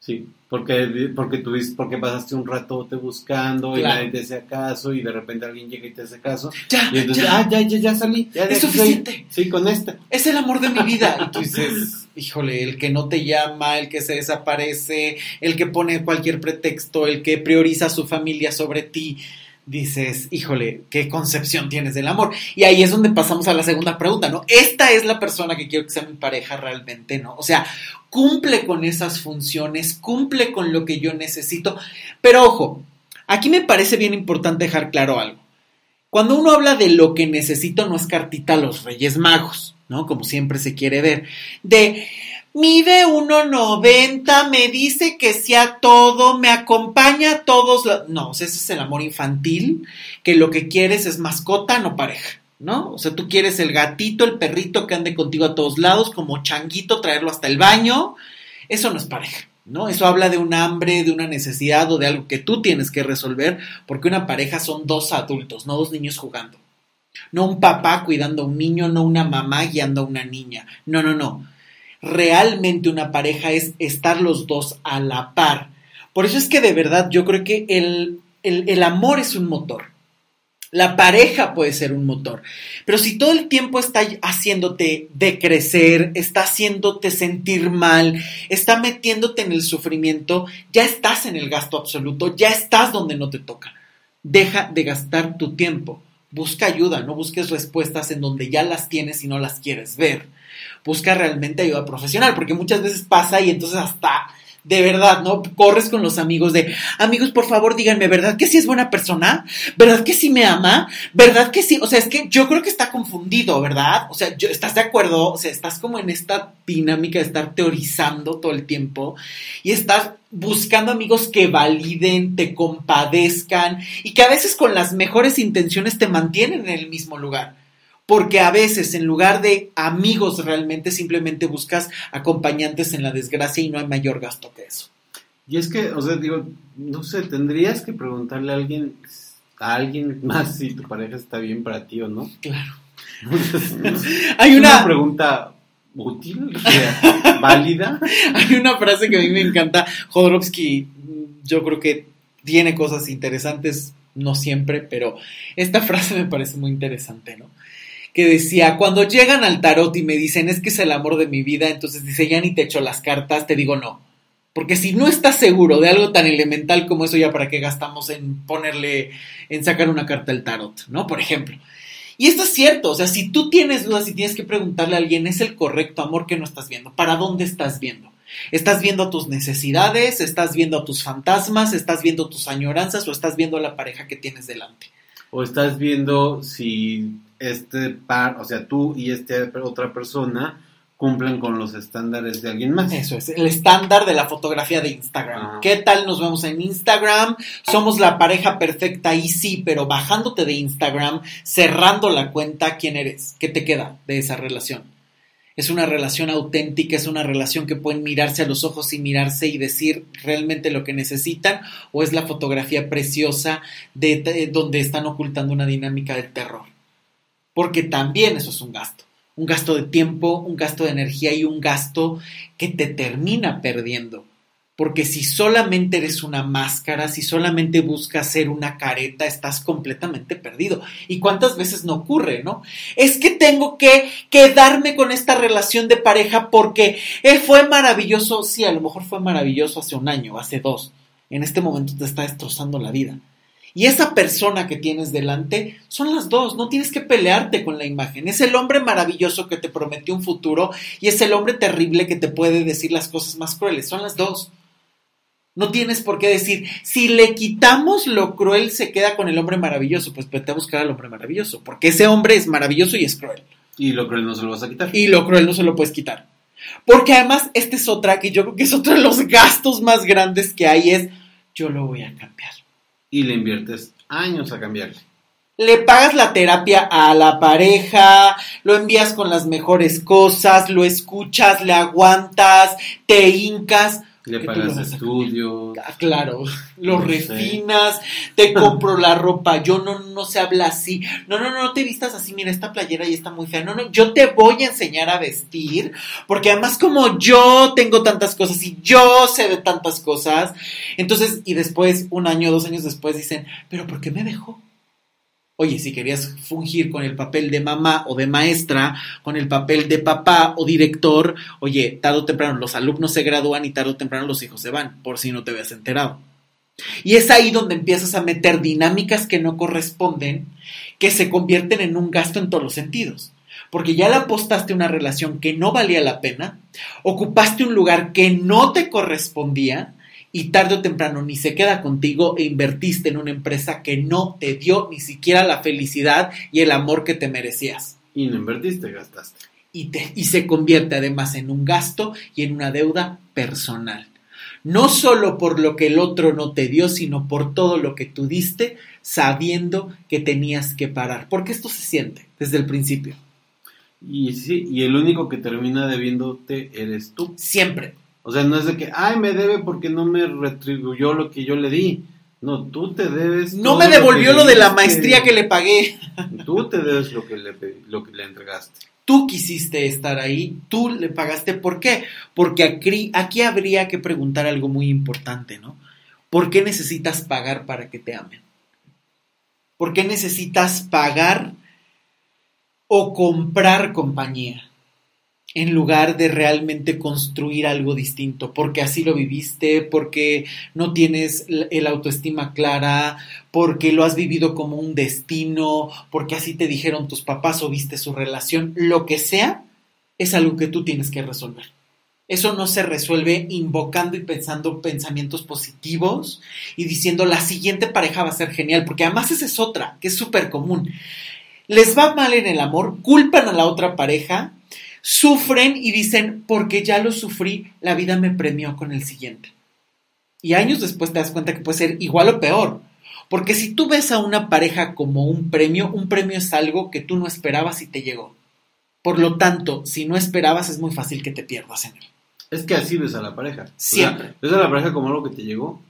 Sí, porque, porque, tuviste, porque pasaste un rato te buscando y nadie te hace caso y de repente alguien llega y te hace caso. Ya, y entonces, ya, ah, ya, ya, ya salí. Ya es suficiente. Sí, con este. Es el amor de mi vida. Y tú dices, híjole, el que no te llama, el que se desaparece, el que pone cualquier pretexto, el que prioriza a su familia sobre ti dices, híjole, qué concepción tienes del amor. Y ahí es donde pasamos a la segunda pregunta, ¿no? Esta es la persona que quiero que sea mi pareja realmente, ¿no? O sea, cumple con esas funciones, cumple con lo que yo necesito. Pero ojo, aquí me parece bien importante dejar claro algo. Cuando uno habla de lo que necesito, no es cartita a los Reyes Magos, ¿no? Como siempre se quiere ver. De, Mide 1,90, me dice que sea todo, me acompaña a todos. No, ese es el amor infantil, que lo que quieres es mascota, no pareja, ¿no? O sea, tú quieres el gatito, el perrito que ande contigo a todos lados, como changuito, traerlo hasta el baño. Eso no es pareja, ¿no? Eso habla de un hambre, de una necesidad o de algo que tú tienes que resolver, porque una pareja son dos adultos, no dos niños jugando. No un papá cuidando a un niño, no una mamá guiando a una niña. No, no, no realmente una pareja es estar los dos a la par. Por eso es que de verdad yo creo que el, el, amor es un motor. La pareja puede ser un motor, pero si todo el tiempo está haciéndote decrecer, está haciéndote sentir mal, está metiéndote en el sufrimiento, ya estás en el gasto absoluto, ya estás donde no te toca. Deja de gastar tu tiempo. Busca ayuda, no busques respuestas en donde ya las tienes y no las quieres ver. Busca realmente ayuda profesional, porque muchas veces pasa y entonces hasta de verdad, ¿no? Corres con los amigos de, amigos, por favor, díganme, ¿verdad que sí es buena persona? ¿Verdad que sí me ama? ¿Verdad que sí? O sea, es que yo creo que está confundido, ¿verdad? O sea, ¿estás de acuerdo? O sea, estás como en esta dinámica de estar teorizando todo el tiempo y estás buscando amigos que validen, te compadezcan y que a veces con las mejores intenciones te mantienen en el mismo lugar porque a veces en lugar de amigos realmente simplemente buscas acompañantes en la desgracia y no hay mayor gasto que eso. Y es que, o sea, digo, no sé, tendrías que preguntarle a alguien, a alguien más si tu pareja está bien para ti o no. Claro. hay una... pregunta útil, válida. hay una frase que a mí me encanta. Jodorowsky, yo creo que tiene cosas interesantes, no siempre, pero esta frase me parece muy interesante, ¿no? Que decía, cuando llegan al tarot y me dicen, es que es el amor de mi vida, entonces dice, ya ni te echo las cartas, te digo no. Porque si no estás seguro de algo tan elemental como eso, ya para qué gastamos en ponerle, en sacar una carta al tarot, ¿no? Por ejemplo. Y esto es cierto, o sea, si tú tienes dudas y tienes que preguntarle a alguien, ¿es el correcto amor que no estás viendo? ¿Para dónde estás viendo? ¿Estás viendo tus necesidades? ¿Estás viendo tus fantasmas? ¿Estás viendo tus añoranzas? ¿O estás viendo a la pareja que tienes delante? O estás viendo si este par, o sea, tú y esta otra persona cumplen con los estándares de alguien más. Eso es, el estándar de la fotografía de Instagram. Ah. ¿Qué tal nos vemos en Instagram? Somos la pareja perfecta y sí, pero bajándote de Instagram, cerrando la cuenta, ¿quién eres? ¿Qué te queda de esa relación? Es una relación auténtica, es una relación que pueden mirarse a los ojos y mirarse y decir realmente lo que necesitan, o es la fotografía preciosa de donde están ocultando una dinámica de terror porque también eso es un gasto. Un gasto de tiempo, un gasto de energía y un gasto que te termina perdiendo. Porque si solamente eres una máscara, si solamente buscas ser una careta, estás completamente perdido. ¿Y cuántas veces no ocurre, no? Es que tengo que quedarme con esta relación de pareja porque eh, fue maravilloso. Sí, a lo mejor fue maravilloso hace un año, hace dos. En este momento te está destrozando la vida. Y esa persona que tienes delante son las dos, no tienes que pelearte con la imagen. Es el hombre maravilloso que te prometió un futuro y es el hombre terrible que te puede decir las cosas más crueles. Son las dos. No tienes por qué decir, si le quitamos lo cruel, se queda con el hombre maravilloso. Pues vete a buscar al hombre maravilloso, porque ese hombre es maravilloso y es cruel. Y lo cruel no se lo vas a quitar. Y lo cruel no se lo puedes quitar. Porque además, esta es otra que yo creo que es otro de los gastos más grandes que hay, es yo lo voy a cambiar y le inviertes años a cambiarle. Le pagas la terapia a la pareja, lo envías con las mejores cosas, lo escuchas, le aguantas, te hincas. Le pagas estudios. Ah, claro, lo refinas, te compro la ropa, yo no, no se habla así. No, no, no, no te vistas así, mira, esta playera ya está muy fea. No, no, yo te voy a enseñar a vestir, porque además como yo tengo tantas cosas y yo sé de tantas cosas, entonces, y después, un año, dos años después, dicen, pero ¿por qué me dejó? Oye, si querías fungir con el papel de mamá o de maestra, con el papel de papá o director, oye, tarde o temprano los alumnos se gradúan y tarde o temprano los hijos se van, por si no te habías enterado. Y es ahí donde empiezas a meter dinámicas que no corresponden, que se convierten en un gasto en todos los sentidos. Porque ya le apostaste una relación que no valía la pena, ocupaste un lugar que no te correspondía, y tarde o temprano ni se queda contigo e invertiste en una empresa que no te dio ni siquiera la felicidad y el amor que te merecías. Y no invertiste, gastaste. Y, te, y se convierte además en un gasto y en una deuda personal. No solo por lo que el otro no te dio, sino por todo lo que tú diste sabiendo que tenías que parar. Porque esto se siente desde el principio. Y sí, y el único que termina debiéndote eres tú. Siempre. O sea, no es de que, ay, me debe porque no me retribuyó lo que yo le di. No, tú te debes. No me devolvió lo, de la maestría que le pagué. Tú te debes lo que le, lo que le entregaste. Tú quisiste estar ahí, tú le pagaste. ¿Por qué? Porque aquí, aquí habría que preguntar algo muy importante, ¿no? ¿Por qué necesitas pagar para que te amen? ¿Por qué necesitas pagar o comprar compañía? En lugar de realmente construir algo distinto, porque así lo viviste, porque no tienes el autoestima clara, porque lo has vivido como un destino, porque así te dijeron tus papás o viste su relación, lo que sea, es algo que tú tienes que resolver. Eso no se resuelve invocando y pensando pensamientos positivos y diciendo la siguiente pareja va a ser genial, porque además esa es otra, que es súper común. Les va mal en el amor, culpan a la otra pareja sufren y dicen, porque ya lo sufrí, la vida me premió con el siguiente. Y años después te das cuenta que puede ser igual o peor. Porque si tú ves a una pareja como un premio, un premio es algo que tú no esperabas y te llegó. Por lo tanto, si no esperabas, es muy fácil que te pierdas en él. Es que así ves a la pareja. Siempre. ves a la pareja como algo que te llegó.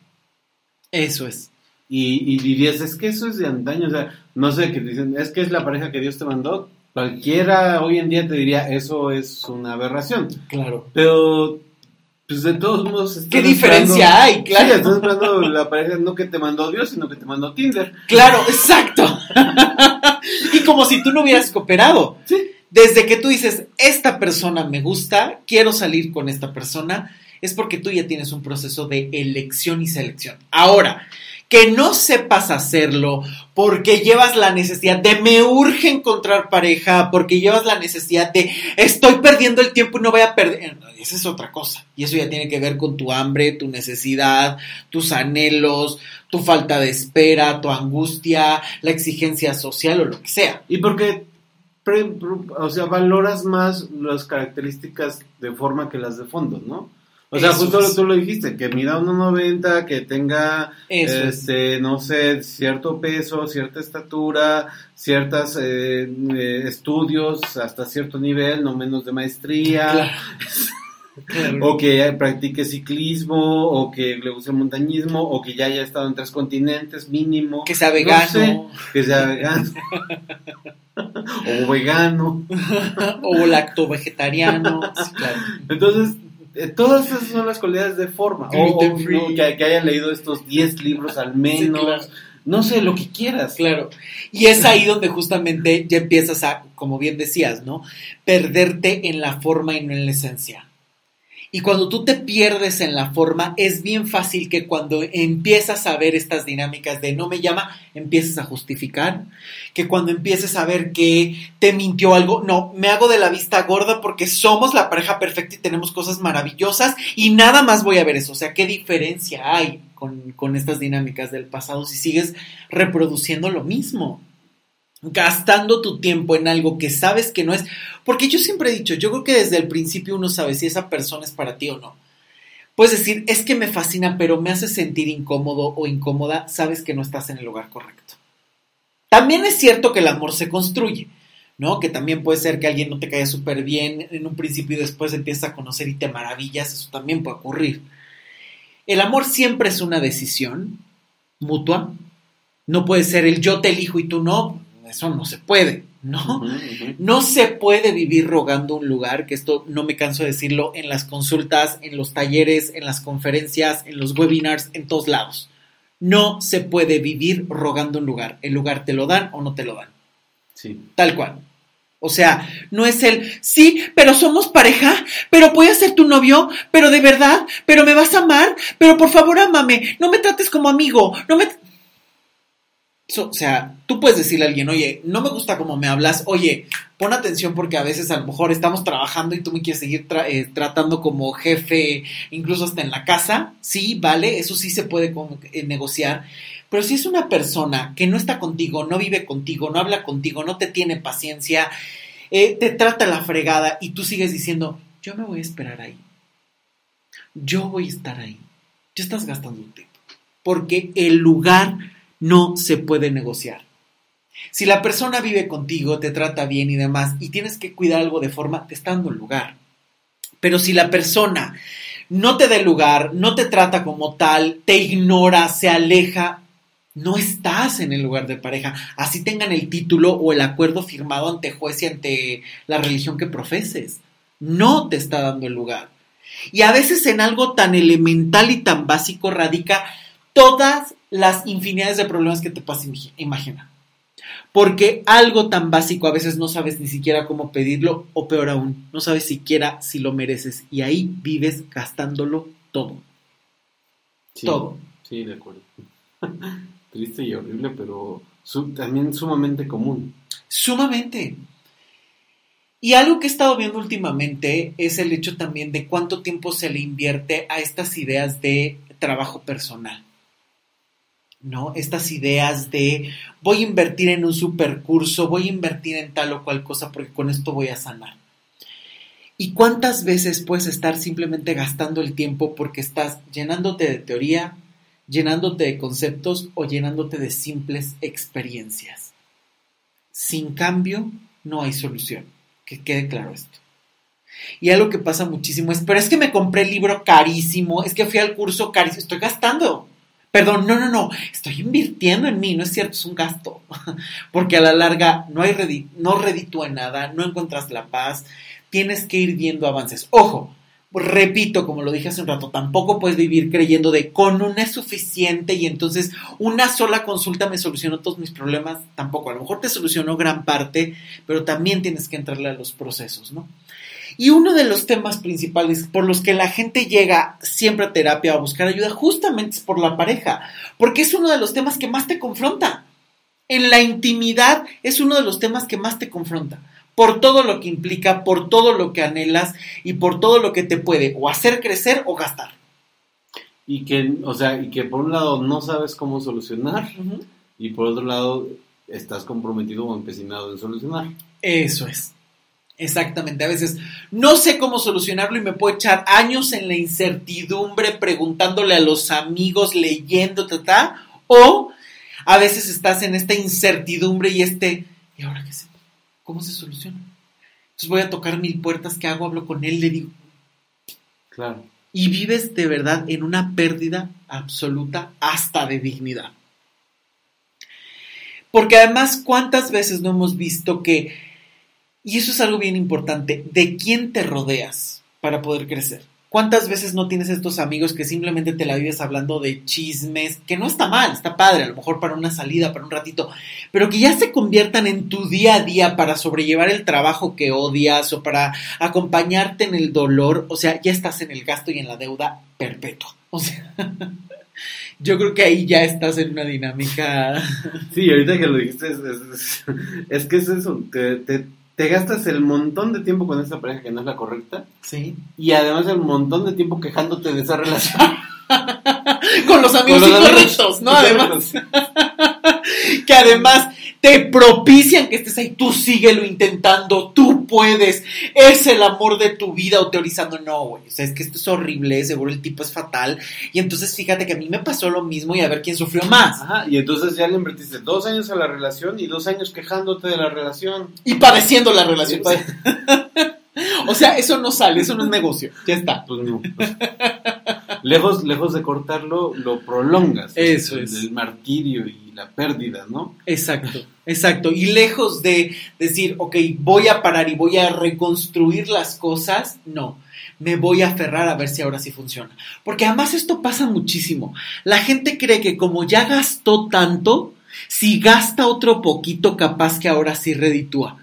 Eso es. Y, y, dirías, es que eso es de antaño. O sea, no sé, que dicen, es que es la pareja que Dios te mandó. Cualquiera hoy en día te diría, eso es una aberración. Claro. Pero, pues de todos modos... ¿Qué diferencia hay? Claro. Sí, estás esperando la pareja no que te mandó Dios, sino que te mandó Tinder. Claro, exacto. y como si tú no hubieras cooperado. Sí. Desde que tú dices, esta persona me gusta, quiero salir con esta persona, es porque tú ya tienes un proceso de elección y selección. Ahora, que no sepas hacerlo porque llevas la necesidad de me urge encontrar pareja, porque llevas la necesidad de estoy perdiendo el tiempo y no voy a perder. Esa es otra cosa. Y eso ya tiene que ver con tu hambre, tu necesidad, tus anhelos, tu falta de espera, tu angustia, la exigencia social o lo que sea. Y porque, o sea, valoras más las características de forma que las de fondo, ¿no? O sea, justo tú lo dijiste, que mida 1,90, que tenga, este, no sé, cierto peso, cierta estatura, ciertos eh, eh, estudios hasta cierto nivel, no menos de maestría. O que practique ciclismo, o que le guste el montañismo, o que ya haya estado en tres continentes mínimo. Que sea vegano. que sea vegano. o vegano. o lacto vegetariano. Entonces, eh, todas esas son las cualidades de forma. O, que, hayan leído estos 10 libros al menos. No sé, lo que quieras. Claro. Y es ahí donde justamente ya empiezas a, como bien decías, ¿no? Perderte en la forma y no en la esencia. Y cuando tú te pierdes en la forma, es bien fácil que cuando empiezas a ver estas dinámicas de no me llama, empieces a justificar. Que cuando empieces a ver que te mintió algo, no, me hago de la vista gorda porque somos la pareja perfecta y tenemos cosas maravillosas y nada más voy a ver eso. O sea, ¿qué diferencia hay con, con estas dinámicas del pasado si sigues reproduciendo lo mismo? Gastando tu tiempo en algo que sabes que no es. Porque yo siempre he dicho, yo creo que desde el principio uno sabe si esa persona es para ti o no. Puedes decir, es que me fascina, pero me hace sentir incómodo o incómoda, sabes que no estás en el lugar correcto. También es cierto que el amor se construye, ¿no? Que también puede ser que alguien no te caiga súper bien en un principio y después empieza a conocer y te maravillas, eso también puede ocurrir. El amor siempre es una decisión mutua, no puede ser el yo te elijo y tú no, eso no se puede, ¿no? No se puede vivir rogando un lugar, que esto no me canso de decirlo en las consultas, en los talleres, en las conferencias, en los webinars, en todos lados. No se puede vivir rogando un lugar. El lugar te lo dan o no te lo dan. Sí. Tal cual. O sea, no es el, sí, pero somos pareja, pero voy a ser tu novio, pero de verdad, pero me vas a amar, pero por favor amame, no me trates como amigo, no me o sea, tú puedes decirle a alguien, oye, no me gusta cómo me hablas, oye, pon atención porque a veces a lo mejor estamos trabajando y tú me quieres seguir eh, tratando como jefe, incluso hasta en la casa, sí, vale, eso sí se puede eh, negociar, pero si es una persona que no está contigo, no vive contigo, no habla contigo, no te tiene paciencia, eh, te trata la fregada y tú sigues diciendo, yo me voy a esperar ahí, yo voy a estar ahí, ya estás gastando tiempo, porque el lugar no se puede negociar. Si la persona vive contigo, te trata bien y demás, y tienes que cuidar algo de forma, te está dando lugar. Pero si la persona no te da lugar, no te trata como tal, te ignora, se aleja, no estás en el lugar de pareja, así tengan el título o el acuerdo firmado ante juez y ante la religión que profeses. No te está dando el lugar. Y a veces en algo tan elemental y tan básico radica todas las infinidades de problemas que te puedas imaginar. Porque algo tan básico a veces no sabes ni siquiera cómo pedirlo o peor aún, no sabes siquiera si lo mereces y ahí vives gastándolo todo. todo. Sí, de acuerdo. Triste y horrible, pero también sumamente común. Sumamente. Y algo que he estado viendo últimamente es el hecho también de cuánto tiempo se le invierte a estas ideas de trabajo personal. ¿No? Estas ideas de voy a invertir en un supercurso, voy a invertir en tal o cual cosa porque con esto voy a sanar. ¿Y cuántas veces puedes estar simplemente gastando el tiempo porque estás llenándote de teoría, llenándote de conceptos o llenándote de simples experiencias? Sin cambio, no hay solución. Que quede claro esto. Y algo que pasa muchísimo es, pero es que me compré el libro carísimo, es que fui al curso carísimo, estoy gastando. Perdón, no, no, no, estoy invirtiendo en mí, no es cierto, es un gasto. Porque a la larga no, hay no reditúa nada, no encuentras la paz, tienes que ir viendo avances. Ojo, repito, como lo dije hace un rato, tampoco puedes vivir creyendo de con una es suficiente y entonces una sola consulta me solucionó todos mis problemas. Tampoco, a lo mejor te solucionó gran parte, pero también tienes que entrarle a los procesos, ¿no? Y uno de los temas principales por los que la gente llega siempre a terapia o a buscar ayuda justamente es por la pareja, porque es uno de los temas que más te confronta. En la intimidad es uno de los temas que más te confronta, por todo lo que implica, por todo lo que anhelas y por todo lo que te puede o hacer crecer o gastar. Y que, o sea, y que por un lado no sabes cómo solucionar y por otro lado estás comprometido o empecinado en solucionar. Eso es. Exactamente, a veces no sé cómo solucionarlo y me puedo echar años en la incertidumbre preguntándole a los amigos, leyendo, ta, o a veces estás en esta incertidumbre y este, ¿y ahora qué sé? ¿Cómo se soluciona? Entonces voy a tocar mil puertas, ¿qué hago? Hablo con él, le digo. Claro. Y vives de verdad en una pérdida absoluta hasta de dignidad. Porque además, ¿cuántas veces no hemos visto que y eso es algo bien importante, de quién te rodeas para poder crecer. ¿Cuántas veces no tienes estos amigos que simplemente te la vives hablando de chismes, que no está mal, está padre, a lo mejor para una salida, para un ratito, pero que ya se conviertan en tu día a día para sobrellevar el trabajo que odias o para acompañarte en el dolor, o sea, ya estás en el gasto y en la deuda perpetua. O sea, yo creo que ahí ya estás en una dinámica. Sí, ahorita que lo dijiste, es, que es eso, te te gastas el montón de tiempo con esa pareja que no es la correcta. Sí. Y además el montón de tiempo quejándote de esa relación. con los amigos incorrectos, ¿no? Además. que además te propician que estés ahí, tú síguelo intentando, tú puedes, es el amor de tu vida, o teorizando, no, güey, o sea, es que esto es horrible, seguro el tipo es fatal, y entonces fíjate que a mí me pasó lo mismo y a ver quién sufrió más. Ajá, y entonces ya le invertiste dos años a la relación y dos años quejándote de la relación. Y padeciendo la relación. o sea, eso no sale, eso no es negocio, ya está. Pues no. lejos, lejos de cortarlo, lo prolongas. Eso es. El martirio y la pérdida, ¿no? Exacto, exacto. Y lejos de decir, ok, voy a parar y voy a reconstruir las cosas, no. Me voy a aferrar a ver si ahora sí funciona. Porque además esto pasa muchísimo. La gente cree que como ya gastó tanto, si gasta otro poquito, capaz que ahora sí reditúa.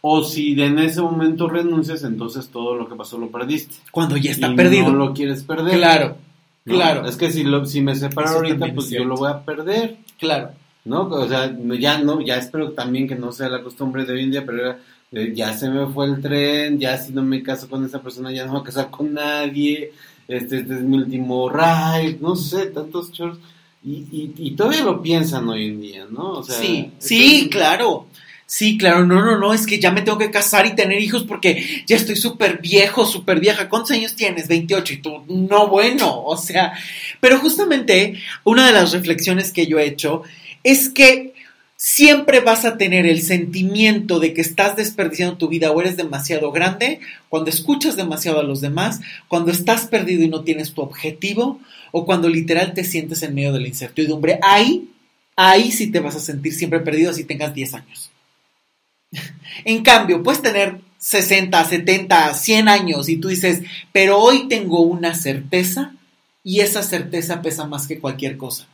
O si en ese momento renuncias, entonces todo lo que pasó lo perdiste. Cuando ya está perdido. No lo quieres perder. Claro, claro. Es que si, lo, si me separo ahorita, pues yo lo voy a perder. Claro. ¿No? O sea, ya no, ya espero también que no sea la costumbre de hoy en día, pero eh, ya se me fue el tren, ya si no me caso con esa persona, ya no me voy a casar con nadie, este, este es mi último ride, no sé, tantos chorros. Y, y, y, todavía lo piensan hoy en día, ¿no? O sea, sí, sí, claro. Sí, claro, no, no, no, es que ya me tengo que casar y tener hijos porque ya estoy súper viejo, súper vieja. ¿Cuántos años tienes? 28 y tú, no, bueno, o sea, pero justamente una de las reflexiones que yo he hecho es que siempre vas a tener el sentimiento de que estás desperdiciando tu vida o eres demasiado grande cuando escuchas demasiado a los demás, cuando estás perdido y no tienes tu objetivo o cuando literal te sientes en medio de la incertidumbre. Ahí ahí sí te vas a sentir siempre perdido si tengas 10 años. En cambio, puedes tener 60, 70, 100 años y tú dices, pero hoy tengo una certeza y esa certeza pesa más que cualquier cosa.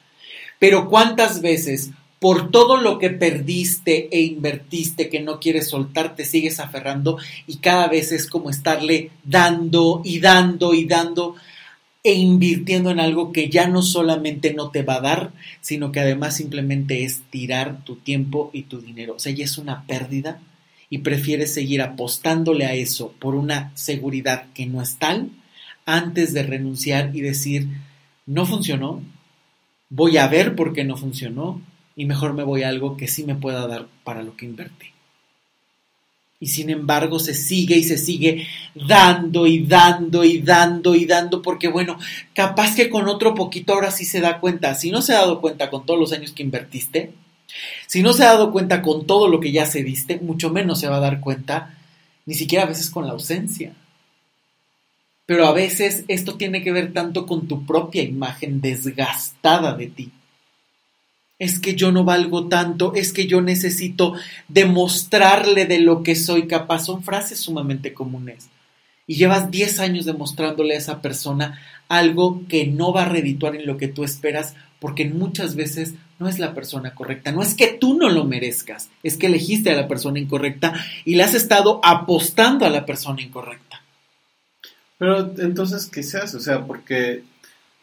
Pero ¿cuántas veces por todo lo que perdiste e invertiste que no quieres soltar, te sigues aferrando y cada vez es como estarle dando y dando y dando e invirtiendo en algo que ya no solamente no te va a dar, sino que además simplemente es tirar tu tiempo y tu dinero. O sea, ya es una pérdida y prefieres seguir apostándole a eso por una seguridad que no es tal antes de renunciar y decir, no funcionó, voy a ver por qué no funcionó y mejor me voy a algo que sí me pueda dar para lo que invertí. Y sin embargo se sigue y se sigue dando y dando y dando y dando porque bueno, capaz que con otro poquito ahora sí se da cuenta. Si no se ha dado cuenta con todos los años que invertiste, si no se ha dado cuenta con todo lo que ya se diste, mucho menos se va a dar cuenta, ni siquiera a veces con la ausencia. Pero a veces esto tiene que ver tanto con tu propia imagen desgastada de ti es que yo no valgo tanto, es que yo necesito demostrarle de lo que soy capaz. Son frases sumamente comunes. Y llevas 10 años demostrándole a esa persona algo que no va a redituar en lo que tú esperas, porque muchas veces no es la persona correcta. No es que tú no lo merezcas, es que elegiste a la persona incorrecta y le has estado apostando a la persona incorrecta. Pero entonces, ¿qué se hace? O sea, porque,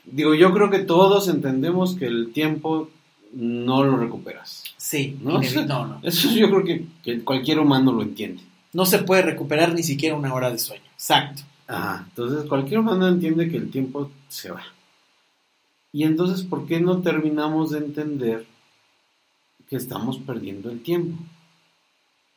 digo, yo creo que todos entendemos que el tiempo no lo recuperas. Sí, ¿no? no, no. Eso yo creo que, cualquier humano lo entiende. No se puede recuperar ni siquiera una hora de sueño. Exacto. Ajá, entonces cualquier humano entiende que el tiempo se va. Y entonces, ¿por qué no terminamos de entender que estamos perdiendo el tiempo?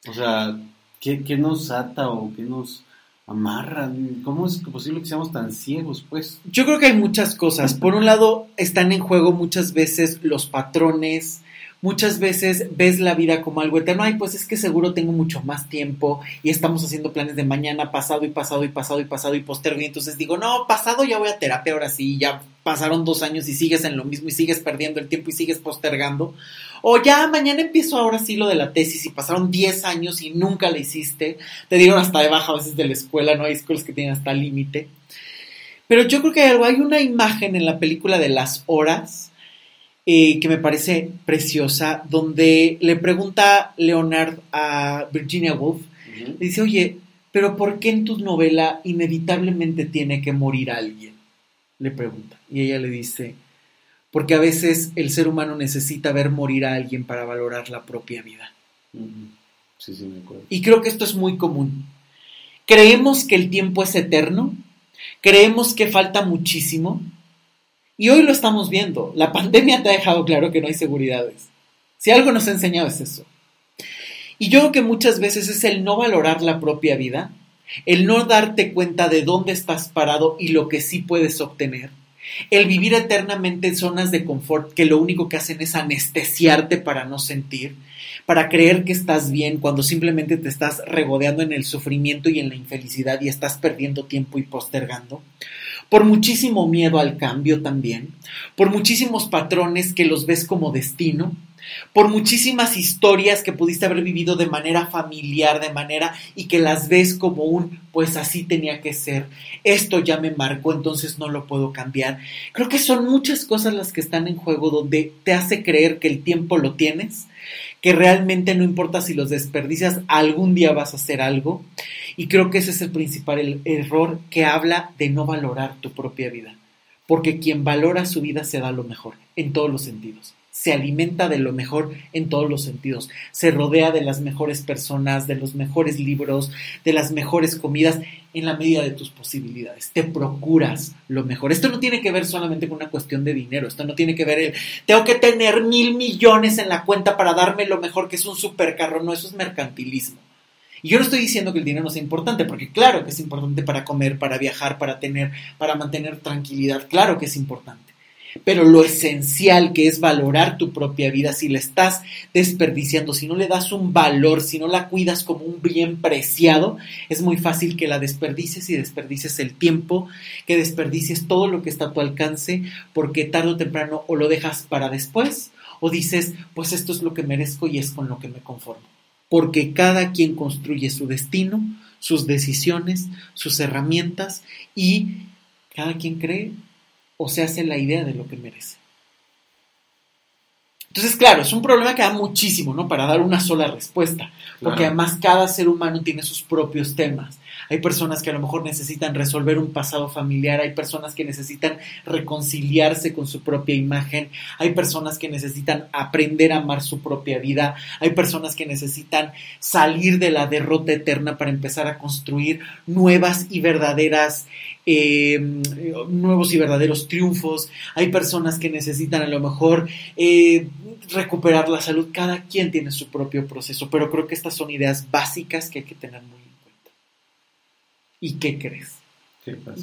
O sea, ¿qué, qué nos ata o qué nos amarran. ¿Cómo es posible que seamos tan ciegos, pues? Yo creo que hay muchas cosas. Por un lado, están en juego muchas veces los patrones. Muchas veces ves la vida como algo eterno. Ay, pues es que seguro tengo mucho más tiempo y estamos haciendo planes de mañana, pasado y pasado y pasado y pasado y postergo. Y entonces digo, no, pasado ya voy a terapia, ahora sí, ya pasaron dos años y sigues en lo mismo y sigues perdiendo el tiempo y sigues postergando. O ya mañana empiezo ahora sí lo de la tesis y pasaron 10 años y nunca la hiciste. Te dieron hasta de baja a veces de la escuela, no hay escuelas que tienen hasta límite. Pero yo creo que hay algo, hay una imagen en la película de las horas eh, que me parece preciosa, donde le pregunta Leonard a Virginia Woolf, dice, oye, pero ¿por qué en tu novela inevitablemente tiene que morir alguien? Le pregunta. Y ella le dice, porque a veces el ser humano necesita ver morir a alguien para valorar la propia vida. Sí, sí, me acuerdo. Y creo que esto es muy común. Creemos que el tiempo es eterno, creemos que falta muchísimo, y hoy lo estamos viendo. La pandemia te ha dejado claro que no hay seguridades. Si algo nos ha enseñado es eso. Y yo creo que muchas veces es el no valorar la propia vida, el no darte cuenta de dónde estás parado y lo que sí puedes obtener el vivir eternamente en zonas de confort que lo único que hacen es anestesiarte para no sentir, para creer que estás bien cuando simplemente te estás regodeando en el sufrimiento y en la infelicidad y estás perdiendo tiempo y postergando, por muchísimo miedo al cambio también, por muchísimos patrones que los ves como destino, por muchísimas historias que pudiste haber vivido de manera familiar, de manera y que las ves como un, pues así tenía que ser, esto ya me marcó, entonces no lo puedo cambiar. Creo que son muchas cosas las que están en juego donde te hace creer que el tiempo lo tienes, que realmente no importa si los desperdicias, algún día vas a hacer algo. Y creo que ese es el principal error que habla de no valorar tu propia vida. Porque quien valora su vida se da lo mejor, en todos los sentidos se alimenta de lo mejor en todos los sentidos, se rodea de las mejores personas, de los mejores libros, de las mejores comidas, en la medida de tus posibilidades. Te procuras lo mejor. Esto no tiene que ver solamente con una cuestión de dinero, esto no tiene que ver el, tengo que tener mil millones en la cuenta para darme lo mejor, que es un supercarro, no, eso es mercantilismo. Y yo no estoy diciendo que el dinero no sea importante, porque claro que es importante para comer, para viajar, para tener, para mantener tranquilidad, claro que es importante pero lo esencial que es valorar tu propia vida, si la estás desperdiciando, si no le das un valor, si no la cuidas como un bien preciado, es muy fácil que la desperdicies y desperdicies el tiempo, que desperdicies todo lo que está a tu alcance, porque tarde o temprano o lo dejas para después o dices, pues esto es lo que merezco y es con lo que me conformo. Porque cada quien construye su destino, sus decisiones, sus herramientas y cada quien cree o se hace la idea de lo que merece. Entonces, claro, es un problema que da muchísimo, ¿no? Para dar una sola respuesta, porque además cada ser humano tiene sus propios temas. Hay personas que a lo mejor necesitan resolver un pasado familiar, hay personas que necesitan reconciliarse con su propia imagen, hay personas que necesitan aprender a amar su propia vida, hay personas que necesitan salir de la derrota eterna para empezar a construir nuevas y verdaderas eh, nuevos y verdaderos triunfos, hay personas que necesitan a lo mejor eh, recuperar la salud, cada quien tiene su propio proceso, pero creo que estas son ideas básicas que hay que tener muy ¿Y qué crees?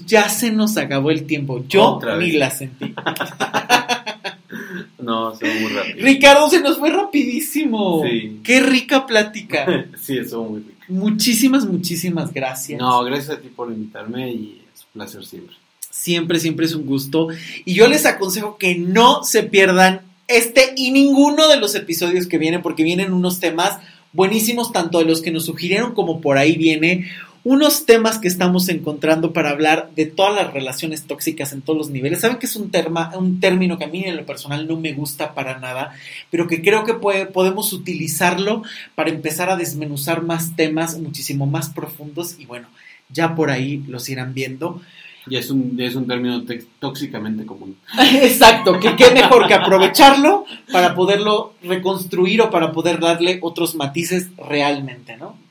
Ya se nos acabó el tiempo, yo ni la sentí. no, se fue muy rápido. Ricardo, se nos fue rapidísimo. Sí. Qué rica plática. sí, eso muy rica. Muchísimas, muchísimas gracias. No, gracias a ti por invitarme y placer siempre. Siempre, siempre es un gusto. Y yo les aconsejo que no se pierdan este y ninguno de los episodios que vienen, porque vienen unos temas buenísimos, tanto de los que nos sugirieron como por ahí viene unos temas que estamos encontrando para hablar de todas las relaciones tóxicas en todos los niveles. Saben que es un, un término que a mí en lo personal no me gusta para nada, pero que creo que podemos utilizarlo para empezar a desmenuzar más temas muchísimo más profundos y bueno, ya por ahí los irán viendo. Y es un, es un término tóxicamente común. Exacto, que qué mejor que aprovecharlo para poderlo reconstruir o para poder darle otros matices realmente, ¿no?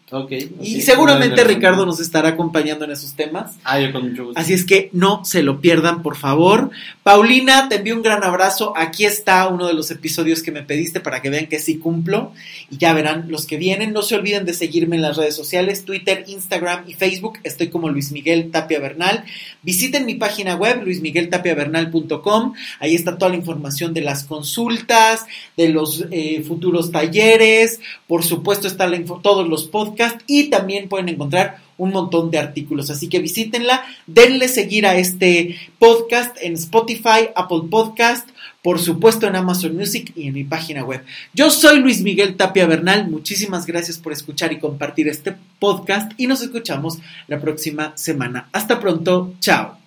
Y seguramente Ricardo nos estará acompañando en esos temas. Ah, yo con mucho gusto. Así es que no se lo pierdan, por favor. Paulina, te envío un gran abrazo. Aquí está uno de los episodios que me pediste para que vean que sí cumplo. Y ya verán los que vienen. No se olviden de seguirme en las redes sociales, Twitter, Instagram y Facebook. Estoy como Luis Miguel Tapia Bernal. Visiten mi página web, luismigueltapiabernal.com. Ahí está toda la información de las consultas, de los eh, futuros talleres. Por supuesto, está la todos los podcasts y también pueden encontrar un montón de artículos. Así que visítenla, denle seguir a este podcast en Spotify, Apple Podcast, por supuesto en Amazon Music y en mi página web. Yo soy Luis Miguel Tapia Bernal, muchísimas gracias por escuchar y compartir este podcast y nos escuchamos la próxima semana. Hasta pronto, chao.